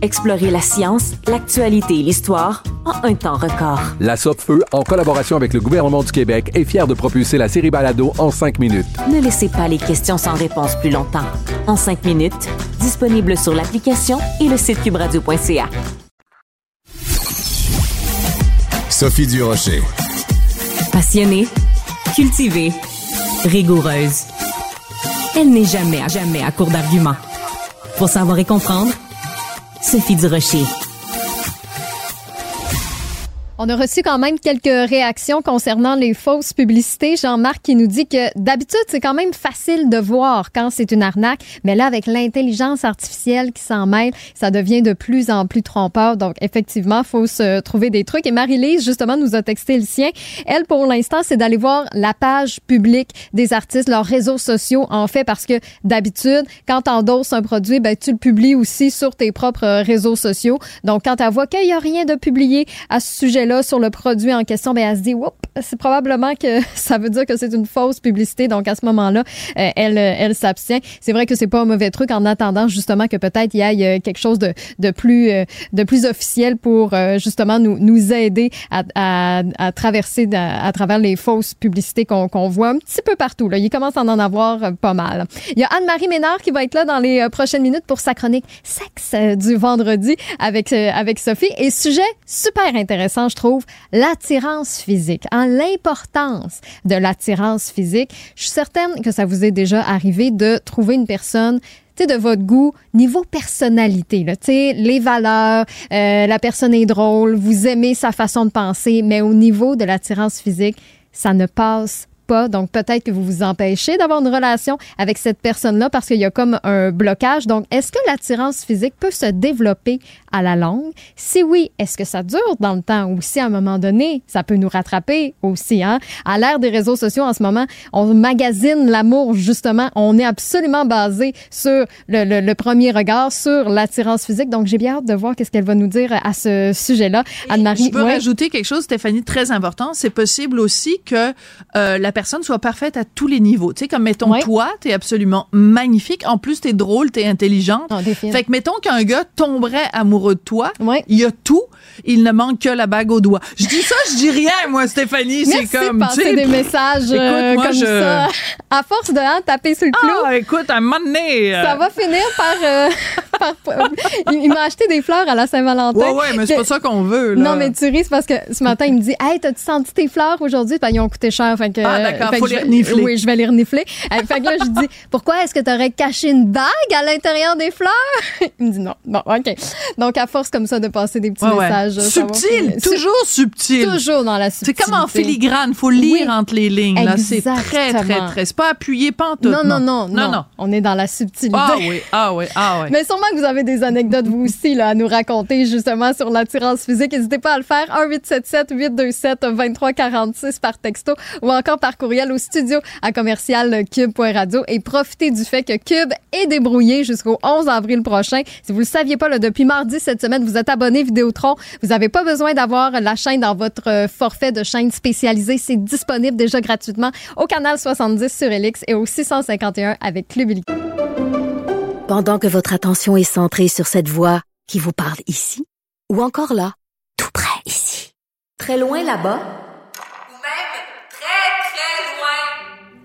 Explorez la science, l'actualité et l'histoire en un temps record. La Feu, en collaboration avec le gouvernement du Québec, est fière de propulser la série Balado en cinq minutes. Ne laissez pas les questions sans réponse plus longtemps. En cinq minutes, disponible sur l'application et le site cubradio.ca. Sophie Durocher. Passionnée, cultivée, rigoureuse. Elle n'est jamais, jamais à court d'arguments. Pour savoir et comprendre, Sophie Durocher. On a reçu quand même quelques réactions concernant les fausses publicités. Jean-Marc qui nous dit que d'habitude, c'est quand même facile de voir quand c'est une arnaque, mais là, avec l'intelligence artificielle qui s'en mêle, ça devient de plus en plus trompeur. Donc, effectivement, faut se trouver des trucs. Et Marie-Lise, justement, nous a texté le sien. Elle, pour l'instant, c'est d'aller voir la page publique des artistes, leurs réseaux sociaux, en fait, parce que d'habitude, quand tu endosses un produit, ben, tu le publies aussi sur tes propres réseaux sociaux. Donc, quand tu vois qu'il n'y a rien de publié à ce sujet là sur le produit en question, ben, elle se dit, c'est probablement que ça veut dire que c'est une fausse publicité. Donc, à ce moment-là, euh, elle, elle s'abstient. C'est vrai que c'est pas un mauvais truc en attendant justement que peut-être il y ait euh, quelque chose de, de plus, euh, de plus officiel pour justement nous, nous aider à, à, à traverser à, travers les fausses publicités qu'on qu'on voit un petit peu partout. Là. Il commence à en avoir pas mal. Il y a Anne-Marie Ménard qui va être là dans les prochaines minutes pour sa chronique sexe du vendredi avec, avec Sophie. Et sujet super intéressant, je trouve? L'attirance physique, en l'importance de l'attirance physique. Je suis certaine que ça vous est déjà arrivé de trouver une personne de votre goût niveau personnalité. Là, les valeurs, euh, la personne est drôle, vous aimez sa façon de penser, mais au niveau de l'attirance physique, ça ne passe pas. Donc, peut-être que vous vous empêchez d'avoir une relation avec cette personne-là parce qu'il y a comme un blocage. Donc, est-ce que l'attirance physique peut se développer à la longue? Si oui, est-ce que ça dure dans le temps? Ou si à un moment donné, ça peut nous rattraper aussi? Hein? À l'ère des réseaux sociaux en ce moment, on magasine l'amour, justement. On est absolument basé sur le, le, premier regard, sur l'attirance physique. Donc, j'ai bien hâte de voir qu'est-ce qu'elle va nous dire à ce sujet-là. Anne-Marie. Je peux rajouter quelque chose, Stéphanie, très important. C'est possible aussi que euh, la personne soit parfaite à tous les niveaux. Tu sais, comme mettons, toi, toi, t'es absolument magnifique. En plus, t'es drôle, t'es intelligente. Oh, fait que mettons qu'un gars tomberait amoureux de toi. Il y a tout. Il ne manque que la bague au doigt. Je dis ça, je dis rien, moi, Stéphanie. C'est comme. tu sais, des messages euh, comme ça. À force de hein, taper sur le clou. Ah, écoute, à un moment donné. Ça va finir par, euh, par- il, m'a acheté des fleurs à la Saint-Valentin. Ouais, ouais, mais c'est pas ça qu'on veut, là. Non, mais tu ris, parce que ce matin, il me dit Hey, t'as-tu senti tes fleurs aujourd'hui? Ben, ils ont coûté cher. Fait que, Ah, d'accord, faut les renifler. Oui, je vais les renifler. Euh, fait que là, je dis Pourquoi est-ce que t'aurais caché une bague à l'intérieur des fleurs? Il me dit non. Bon, OK. Donc, à force comme ça de passer des petits Ouais, messages. Subtil, toujours subtil. Toujours dans la C'est subtilité. comme en filigrane, faut lire Oui. entre les lignes. là. C'est très, très, très. C'est pas appuyé pantoute. Non, non, non, non, non. On est dans la subtilité. Ah oui, ah oui, ah oui. Mais sûrement que vous avez des anecdotes, vous aussi, là, à nous raconter justement sur l'attirance physique. N'hésitez pas à le faire. 1-877-827-2346 par texto ou encore par courriel au studio à commercial cube.radio. Et profitez du fait que Cube est débrouillé jusqu'au 11 avril prochain. Si vous le saviez pas, depuis mardi cette semaine, vous êtes abonné Vidéotron. Vous n'avez pas besoin d'avoir la chaîne dans votre euh, forfait de chaîne spécialisée. C'est disponible déjà gratuitement au canal 70 sur Elix et au 651 avec Club Illico. Pendant que votre attention est centrée sur cette voix qui vous parle ici, ou encore là, tout près ici, très loin là-bas, Ou même très, très loin.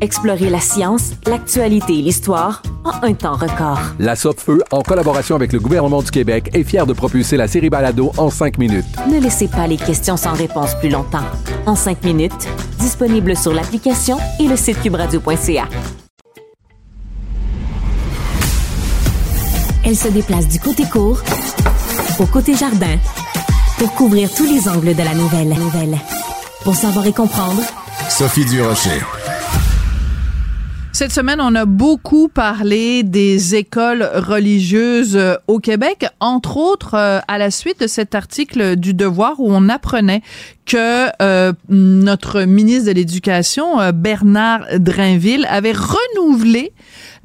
Explorez la science, l'actualité et l'histoire en un temps record. La Feu, en collaboration avec le gouvernement du Québec, est fière de propulser la série Balado en cinq minutes. Ne laissez pas les questions sans réponse plus longtemps. En cinq minutes, disponible sur l'application et le site cubradio.ca. Elle se déplace du côté court au côté jardin pour couvrir tous les angles de la nouvelle. nouvelle. Pour savoir et comprendre, Sophie Durocher. Cette semaine, on a beaucoup parlé des écoles religieuses euh, au Québec, entre autres euh, à la suite de cet article du Devoir où on apprenait que euh, notre ministre de l'Éducation, Bernard Drainville, avait renouvelé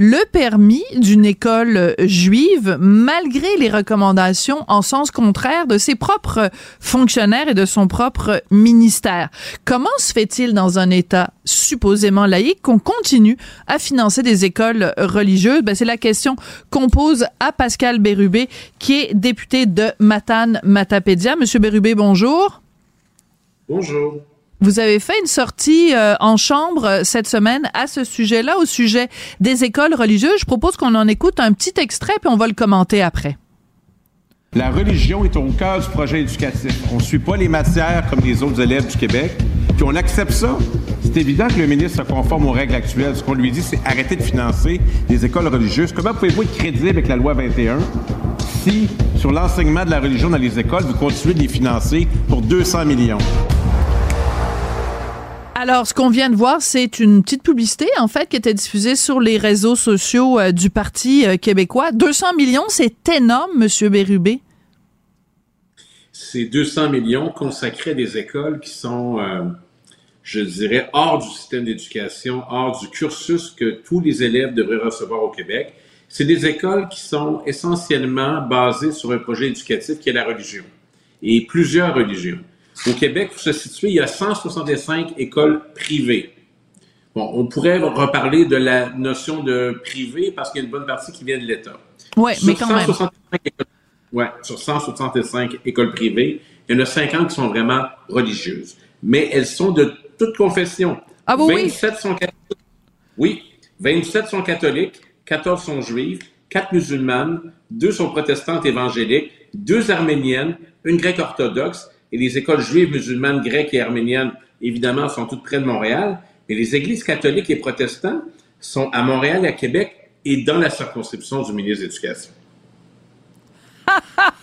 le permis d'une école juive malgré les recommandations en sens contraire de ses propres fonctionnaires et de son propre ministère. Comment se fait-il dans un État supposément laïque qu'on continue à financer des écoles religieuses? Ben, c'est la question qu'on pose à Pascal Bérubé, qui est député de Matane-Matapédia. Monsieur Bérubé, bonjour. Bonjour. Vous avez fait une sortie euh, en chambre euh, cette semaine à ce sujet-là, au sujet des écoles religieuses. Je propose qu'on en écoute un petit extrait, puis on va le commenter après. La religion est au cœur du projet éducatif. On ne suit pas les matières comme les autres élèves du Québec, puis on accepte ça. C'est évident que le ministre se conforme aux règles actuelles. Ce qu'on lui dit, c'est arrêter de financer des écoles religieuses. Comment pouvez-vous être crédible avec la loi 21 si, sur l'enseignement de la religion dans les écoles, vous continuez de les financer pour 200 millions? Alors, ce qu'on vient de voir, c'est une petite publicité, en fait, qui était diffusée sur les réseaux sociaux euh, du Parti euh, québécois. 200 millions, c'est énorme, Monsieur Bérubé. C'est 200 millions consacrés à des écoles qui sont, euh, je dirais, hors du système d'éducation, hors du cursus que tous les élèves devraient recevoir au Québec. C'est des écoles qui sont essentiellement basées sur un projet éducatif qui est la religion et plusieurs religions. Au Québec, pour se situer, il y a 165 écoles privées. Bon, on pourrait reparler de la notion de privé parce qu'il y a une bonne partie qui vient de l'État. Oui, Sur mais quand même. 165 écoles, ouais, sur 165 écoles privées, il y en a 50 qui sont vraiment religieuses. Mais elles sont de toute confession. Ah bon, oui? 27 sont catholiques. Oui, 27 sont catholiques, 14 sont juives, 4 musulmanes, 2 sont protestantes évangéliques, 2 arméniennes, une grecque orthodoxe, et les écoles juives, musulmanes, grecques et arméniennes, évidemment, sont toutes près de Montréal, mais les églises catholiques et protestantes sont à Montréal et à Québec et dans la circonscription du ministre de l'Éducation.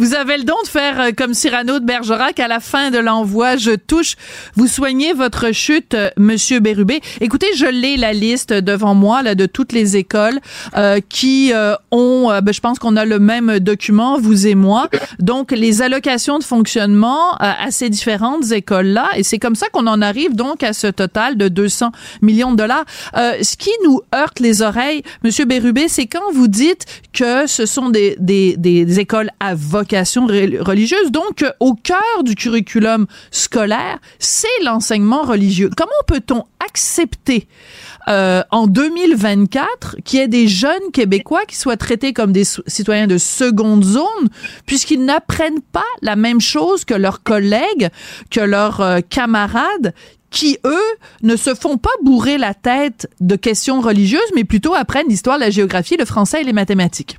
Vous avez le don de faire euh, comme Cyrano de Bergerac à la fin de l'envoi. Je touche. Vous soignez votre chute, euh, Monsieur Bérubé. Écoutez, je l'ai la liste devant moi là de toutes les écoles euh, qui euh, ont. euh, ben, je pense qu'on a le même document, vous et moi. Donc les allocations de fonctionnement à ces différentes écoles là, et c'est comme ça qu'on en arrive donc à ce total de 200 millions de dollars. Ce qui nous heurte les oreilles, Monsieur Bérubé, c'est quand vous dites que ce sont des, des, des écoles à vocation re- religieuse, donc euh, au cœur du curriculum scolaire, c'est l'enseignement religieux. Comment peut-on accepter euh, en 2024 qu'il y ait des jeunes Québécois qui soient traités comme des citoyens de seconde zone, puisqu'ils n'apprennent pas la même chose que leurs collègues, que leurs euh, camarades, qui, eux, ne se font pas bourrer la tête de questions religieuses, mais plutôt apprennent l'histoire, la géographie, le français et les mathématiques?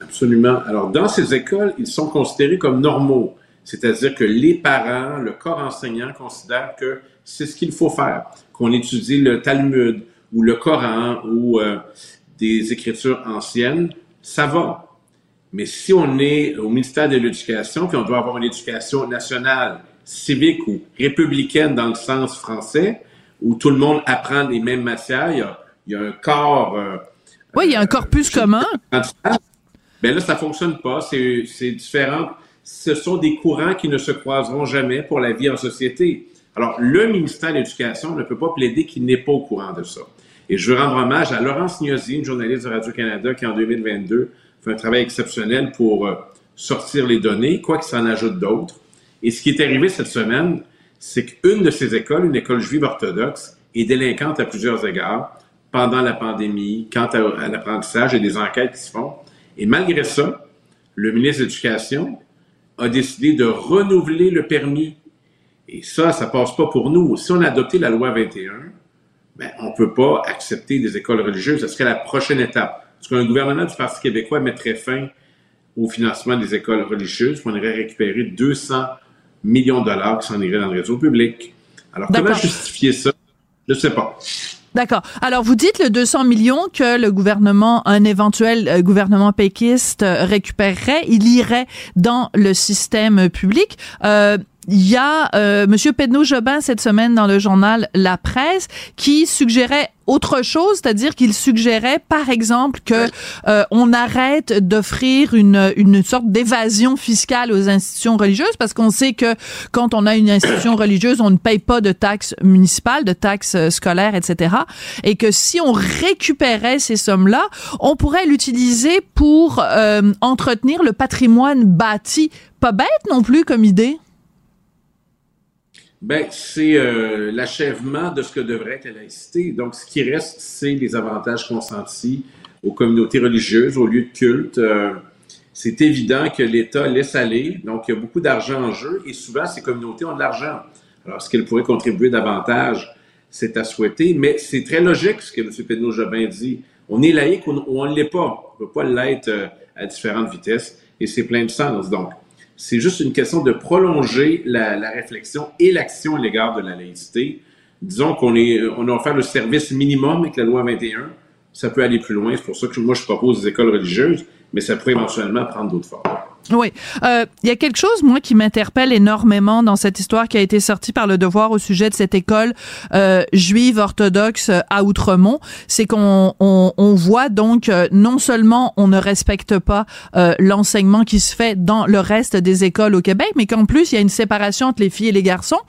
Absolument. Alors, dans ces écoles, ils sont considérés comme normaux. C'est-à-dire que les parents, le corps enseignant considèrent que c'est ce qu'il faut faire, qu'on étudie le Talmud ou le Coran ou euh, des écritures anciennes, ça va. Mais si on est au ministère de l'Éducation, puis on doit avoir une éducation nationale, civique ou républicaine dans le sens français, où tout le monde apprend les mêmes matières, il y a, il y a un corps... euh, Oui, il y a un corpus commun. Ben là, ça fonctionne pas. C'est différent. Ce sont des courants qui ne se croiseront jamais pour la vie en société. Alors, le ministère de l'Éducation ne peut pas plaider qu'il n'est pas au courant de ça. Et je veux rendre hommage à Laurence Gnosy, une journaliste de Radio-Canada qui, en 2022, fait un travail exceptionnel pour euh, sortir les données, quoi qu'il s'en ajoute d'autres. Et ce qui est arrivé cette semaine, c'est qu'une de ces écoles, une école juive orthodoxe, est délinquante à plusieurs égards pendant la pandémie, quant à, à l'apprentissage et des enquêtes qui se font. Et malgré ça, le ministre de l'Éducation a décidé de renouveler le permis. Et ça, ça passe pas pour nous. Si on a adopté la loi 21, ben, on peut pas accepter des écoles religieuses. Ce serait la prochaine étape. Parce qu'un gouvernement du Parti québécois mettrait fin au financement des écoles religieuses, on irait récupérer 200 millions de dollars qui s'en iraient dans le réseau public. Alors, comment justifier ça? Je sais pas. D'accord. Alors, vous dites le 200 millions que le gouvernement, un éventuel euh, gouvernement péquiste euh, récupérerait, il irait dans le système public. Euh, il y a euh, Monsieur Pedno Jobin cette semaine dans le journal La Presse qui suggérait autre chose, c'est-à-dire qu'il suggérait, par exemple, que euh, on arrête d'offrir une, une sorte d'évasion fiscale aux institutions religieuses, parce qu'on sait que quand on a une institution religieuse, on ne paye pas de taxes municipales, de taxes euh, scolaires, etc. Et que si on récupérait ces sommes-là, on pourrait l'utiliser pour euh, entretenir le patrimoine bâti. Pas bête non plus comme idée. Ben, c'est euh, l'achèvement de ce que devrait être la laïcité. Donc, ce qui reste, c'est les avantages consentis aux communautés religieuses, aux lieux de culte. Euh, c'est évident que l'État laisse aller. Donc, il y a beaucoup d'argent en jeu et souvent, ces communautés ont de l'argent. Alors, est-ce qu'elles pourraient contribuer davantage? C'est à souhaiter, mais c'est très logique ce que M. Pedneau-Jobin dit. On est laïque ou on ne l'est pas. On ne peut pas l'être euh, à différentes vitesses et c'est plein de sens. Donc, c'est juste une question de prolonger la, la réflexion et l'action à l'égard de la laïcité. Disons qu'on est, on a offert le service minimum avec la loi 21. Ça peut aller plus loin. C'est pour ça que moi, je propose des écoles religieuses, mais ça pourrait éventuellement prendre d'autres formes. Oui. Euh, Il y a quelque chose, moi, qui m'interpelle énormément dans cette histoire qui a été sortie par le Devoir au sujet de cette école euh, juive orthodoxe euh, à Outremont. C'est qu'on on, on voit donc, euh, non seulement on ne respecte pas euh, l'enseignement qui se fait dans le reste des écoles au Québec, mais qu'en plus, il y a une séparation entre les filles et les garçons.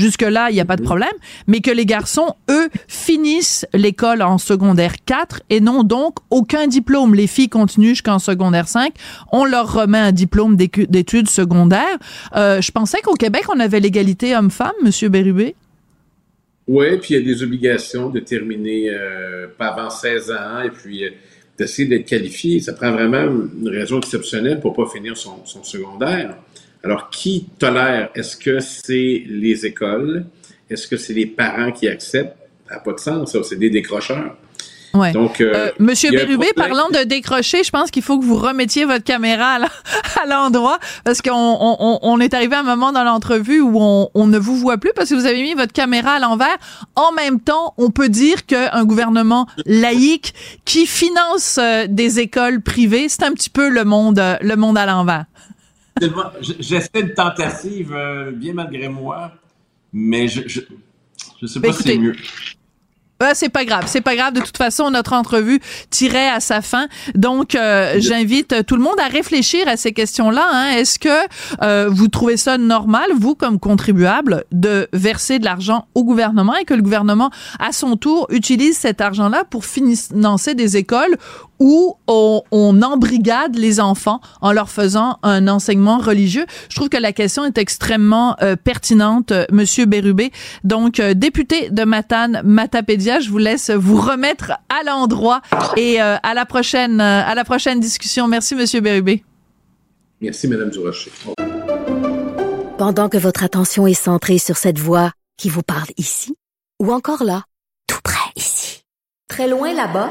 Jusque-là, il n'y a pas de problème, mais que les garçons, eux, finissent l'école en secondaire 4 et n'ont donc aucun diplôme. Les filles continuent jusqu'en secondaire 5. On leur remet un diplôme d'études secondaires. Euh, je pensais qu'au Québec, on avait l'égalité homme-femme, Monsieur Bérubé. Oui, puis il y a des obligations de terminer euh, pas avant 16 ans et puis euh, d'essayer d'être qualifié. Ça prend vraiment une raison exceptionnelle pour pas finir son, son secondaire. Alors, qui tolère? Est-ce que c'est les écoles? Est-ce que c'est les parents qui acceptent? Ça n'a pas de sens, ça. C'est des décrocheurs. Ouais. Donc, euh, Euh, Monsieur Bérubé, parlant de décrocher, je pense qu'il faut que vous remettiez votre caméra à l'endroit parce qu'on on, on- on est arrivé à un moment dans l'entrevue où on, on ne vous voit plus parce que vous avez mis votre caméra à l'envers. En même temps, on peut dire qu'un gouvernement laïque qui finance euh, des écoles privées, c'est un petit peu le monde, euh, le monde à l'envers. J'essaie une tentative, euh, bien malgré moi, mais je, je, je sais pas Ben, si c'est mieux. Ah, c'est pas grave, c'est pas grave. De toute façon, notre entrevue tirait à sa fin. Donc, euh, j'invite tout le monde à réfléchir à ces questions-là. hein. Est-ce que euh, vous trouvez ça normal, vous, comme contribuable, de verser de l'argent au gouvernement et que le gouvernement, à son tour, utilise cet argent-là pour financer des écoles où on, on embrigade les enfants en leur faisant un enseignement religieux. Je trouve que la question est extrêmement euh, pertinente, euh, Monsieur Bérubé. Donc, euh, député de Matane, Matapédia, je vous laisse vous remettre à l'endroit et euh, à la prochaine, euh, à la prochaine discussion. Merci, Monsieur Bérubé. Merci, Madame Durocher. Pendant que votre attention est centrée sur cette voix qui vous parle ici, ou encore là, tout près ici, très loin là-bas,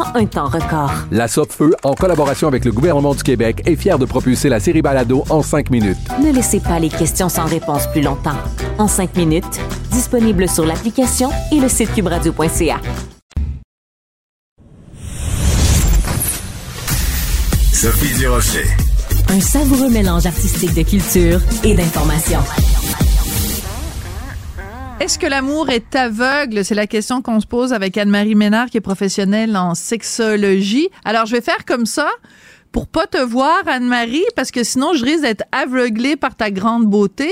en un temps record. La Feu, en collaboration avec le gouvernement du Québec, est fière de propulser la série Balado en cinq minutes. Ne laissez pas les questions sans réponse plus longtemps. En cinq minutes, disponible sur l'application et le site cubradio.ca. Sophie Durocher. Un savoureux mélange artistique de culture et d'information. Est-ce que l'amour est aveugle? C'est la question qu'on se pose avec Anne-Marie Ménard, qui est professionnelle en sexologie. Alors, je vais faire comme ça pour pas te voir, Anne-Marie, parce que sinon, je risque d'être aveuglée par ta grande beauté.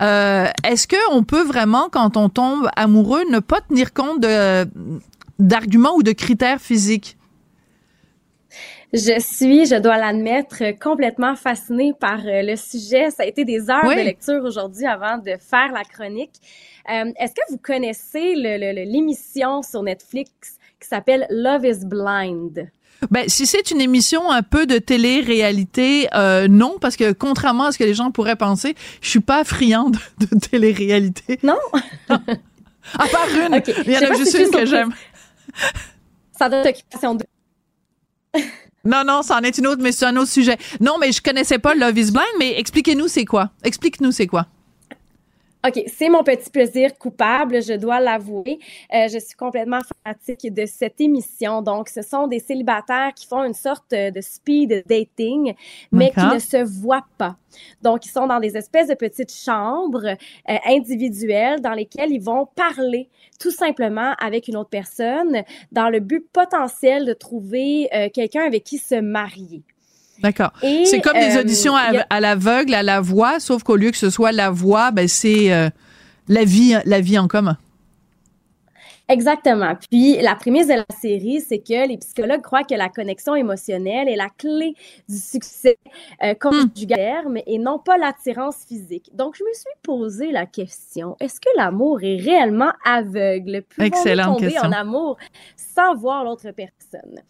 Euh, Est-ce qu'on peut vraiment, quand on tombe amoureux, ne pas tenir compte d'arguments ou de critères physiques? Je suis, je dois l'admettre, complètement fascinée par euh, le sujet. Ça a été des heures Oui. de lecture aujourd'hui avant de faire la chronique. Euh, Est-ce que vous connaissez l'émission sur Netflix qui s'appelle Love is Blind? Ben, si c'est une émission un peu de télé-réalité, euh, non, parce que contrairement à ce que les gens pourraient penser, je suis pas friande de télé-réalité. Non? à part une. Il y en a juste si une que j'aime. Ça donne occupation de... Non, non, ça en est une autre, mais c'est un autre sujet. Non, mais je connaissais pas Love is Blind, mais expliquez-nous c'est quoi. Explique-nous c'est quoi. OK, c'est mon petit plaisir coupable, je dois l'avouer. Euh, je suis complètement fanatique de cette émission. Donc, ce sont des célibataires qui font une sorte euh, de speed dating, mais qui ne se voient pas. Donc, ils sont dans des espèces de petites chambres euh, individuelles dans lesquelles ils vont parler tout simplement avec une autre personne dans le but potentiel de trouver euh, quelqu'un avec qui se marier. D'accord. C'est comme des euh, auditions à, a- l'aveugle, à la voix, sauf qu'au lieu que ce soit la voix, ben c'est euh, la vie, la vie en commun. Exactement. Puis la prémisse de la série, c'est que les psychologues croient que la connexion émotionnelle est la clé du succès euh, conjugal, mais et non pas l'attirance physique. Donc je me suis posé la question est-ce que l'amour est réellement aveugle? Pouvons-nous tomber question. en amour sans voir l'autre personne?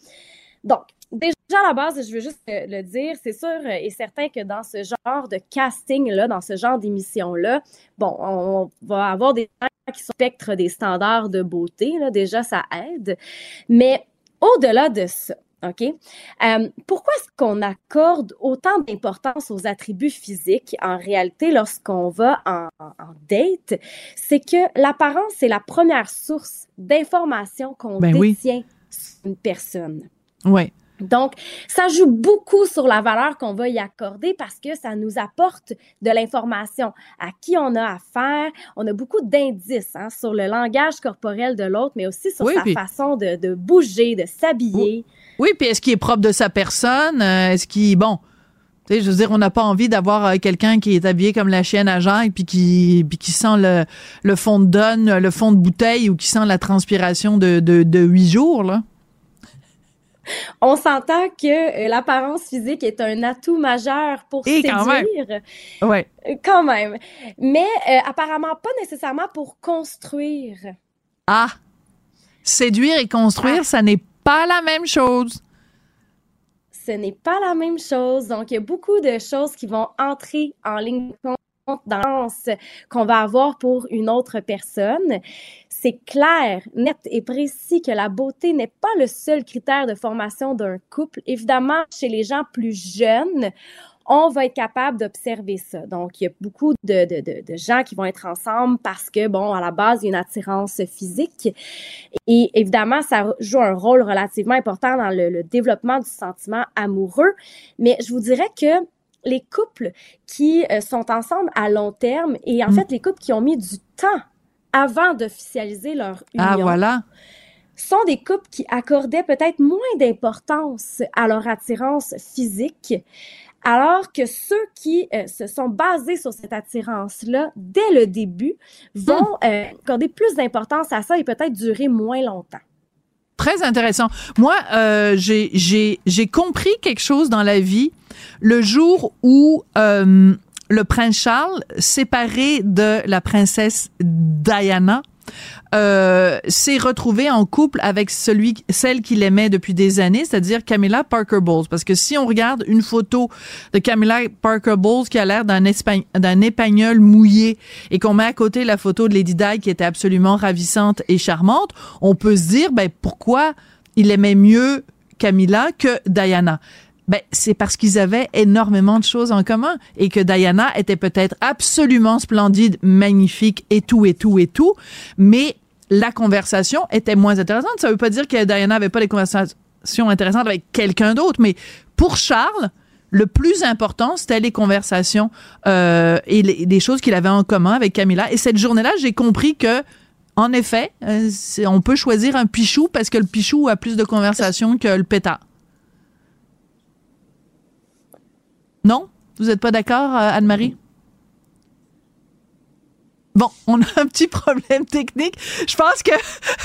Donc Déjà, à la base, je veux juste le dire, c'est sûr euh, et certain que dans ce genre de casting-là, dans ce genre d'émission-là, bon, on va avoir des gens qui sont spectres des standards de beauté, là, déjà, ça aide. Mais au-delà de ça, OK? Euh, pourquoi est-ce qu'on accorde autant d'importance aux attributs physiques en réalité lorsqu'on va en, en date? C'est que l'apparence est la première source d'information qu'on Ben oui. détient sur une personne. Ouais. Donc, ça joue beaucoup sur la valeur qu'on va y accorder parce que ça nous apporte de l'information à qui on a affaire. On a beaucoup d'indices hein, sur le langage corporel de l'autre, mais aussi sur Oui, sa puis- façon de, de bouger, de s'habiller. Oui, puis est-ce qu'il est propre de sa personne? Euh, Est-ce qu'il, bon, tu sais, je veux dire, on n'a pas envie d'avoir euh, quelqu'un qui est habillé comme la chienne à Jacques puis qui, puis qui sent le, le fond de donne, le fond de bouteille ou qui sent la transpiration de, de, de huit jours, là? On s'entend que euh, l'apparence physique est un atout majeur pour Et séduire. quand même. Ouais. Euh, Quand même. Mais euh, apparemment pas nécessairement pour construire. Ah, séduire et construire, ça n'est pas la même chose. Ce n'est pas la même chose. Donc, il y a beaucoup de choses qui vont entrer en ligne de compte dans qu'on va avoir pour une autre personne. C'est clair, net et précis que la beauté n'est pas le seul critère de formation d'un couple. Évidemment, chez les gens plus jeunes, on va être capable d'observer ça. Donc, il y a beaucoup de, de, de, de gens qui vont être ensemble parce que, bon, à la base, il y a une attirance physique. Et évidemment, ça joue un rôle relativement important dans le, le développement du sentiment amoureux. Mais je vous dirais que les couples qui euh, sont ensemble à long terme et en Mm. fait, les couples qui ont mis du temps avant d'officialiser leur union Ah, voilà. sont des couples qui accordaient peut-être moins d'importance à leur attirance physique, alors que ceux qui euh, se sont basés sur cette attirance-là dès le début vont euh, accorder plus d'importance à ça et peut-être durer moins longtemps. Très intéressant. Moi, euh, j'ai compris quelque chose dans la vie le jour où le prince Charles, séparé de la princesse Diana, euh, s'est retrouvé en couple avec celui, celle qu'il aimait depuis des années, c'est-à-dire Camilla Parker Bowles. Parce que si on regarde une photo de Camilla Parker Bowles qui a l'air d'un d'un épagnol mouillé et qu'on met à côté la photo de Lady Di qui était absolument ravissante et charmante, on peut se dire, ben, pourquoi il aimait mieux Camilla que Diana? Ben, c'est parce qu'ils avaient énormément de choses en commun et que Diana était peut-être absolument splendide, magnifique et tout et tout et tout, mais la conversation était moins intéressante. Ça veut pas dire que Diana avait pas des conversations intéressantes avec quelqu'un d'autre, mais pour Charles, le plus important, c'était les conversations euh, et les, les choses qu'il avait en commun avec Camilla. Et cette journée-là, j'ai compris que en effet, euh, on peut choisir un pichou parce que le pichou a plus de conversations que le pétard. Non? Vous n'êtes pas d'accord, euh, Anne-Marie? Bon, on a un petit problème technique. Je pense que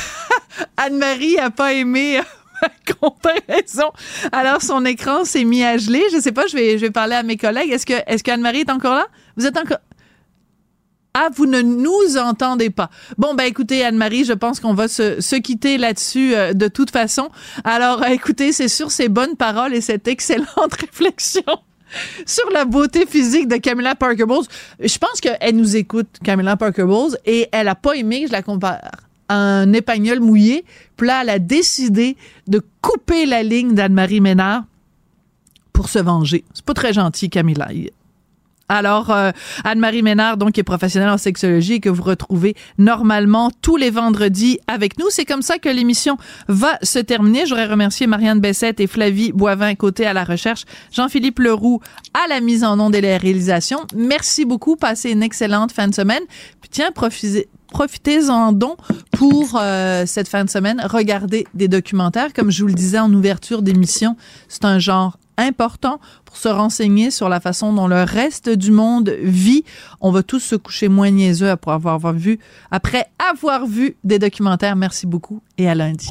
Anne-Marie a pas aimé euh, ma comparaison. Alors, son écran s'est mis à geler. Je sais pas, je vais, je vais parler à mes collègues. Est-ce que, est-ce qu'Anne-Marie est encore là? Vous êtes encore... Ah, vous ne nous entendez pas. Bon, ben écoutez, Anne-Marie, je pense qu'on va se, se quitter là-dessus euh, de toute façon. Alors, écoutez, c'est sur ces bonnes paroles et cette excellente réflexion sur la beauté physique de Camilla Parker Bowles. Je pense qu'elle nous écoute, Camilla Parker Bowles, et elle a pas aimé que je la compare à un épagnol mouillé. Puis là, elle a décidé de couper la ligne d'Anne-Marie Ménard pour se venger. C'est pas très gentil, Camilla. Alors, euh, Anne-Marie Ménard, donc, qui est professionnelle en sexologie et que vous retrouvez normalement tous les vendredis avec nous. C'est comme ça que l'émission va se terminer. J'aurais remercié Marianne Bessette et Flavie Boivin côté à la recherche, Jean-Philippe Leroux à la mise en onde et la réalisation. Merci beaucoup. Passez une excellente fin de semaine. Puis tiens, profitez profitez-en donc pour euh, cette fin de semaine. Regardez des documentaires. Comme je vous le disais en ouverture d'émission, c'est un genre important pour se renseigner sur la façon dont le reste du monde vit. On va tous se coucher moins niaiseux après avoir vu, après avoir vu des documentaires. Merci beaucoup et à lundi.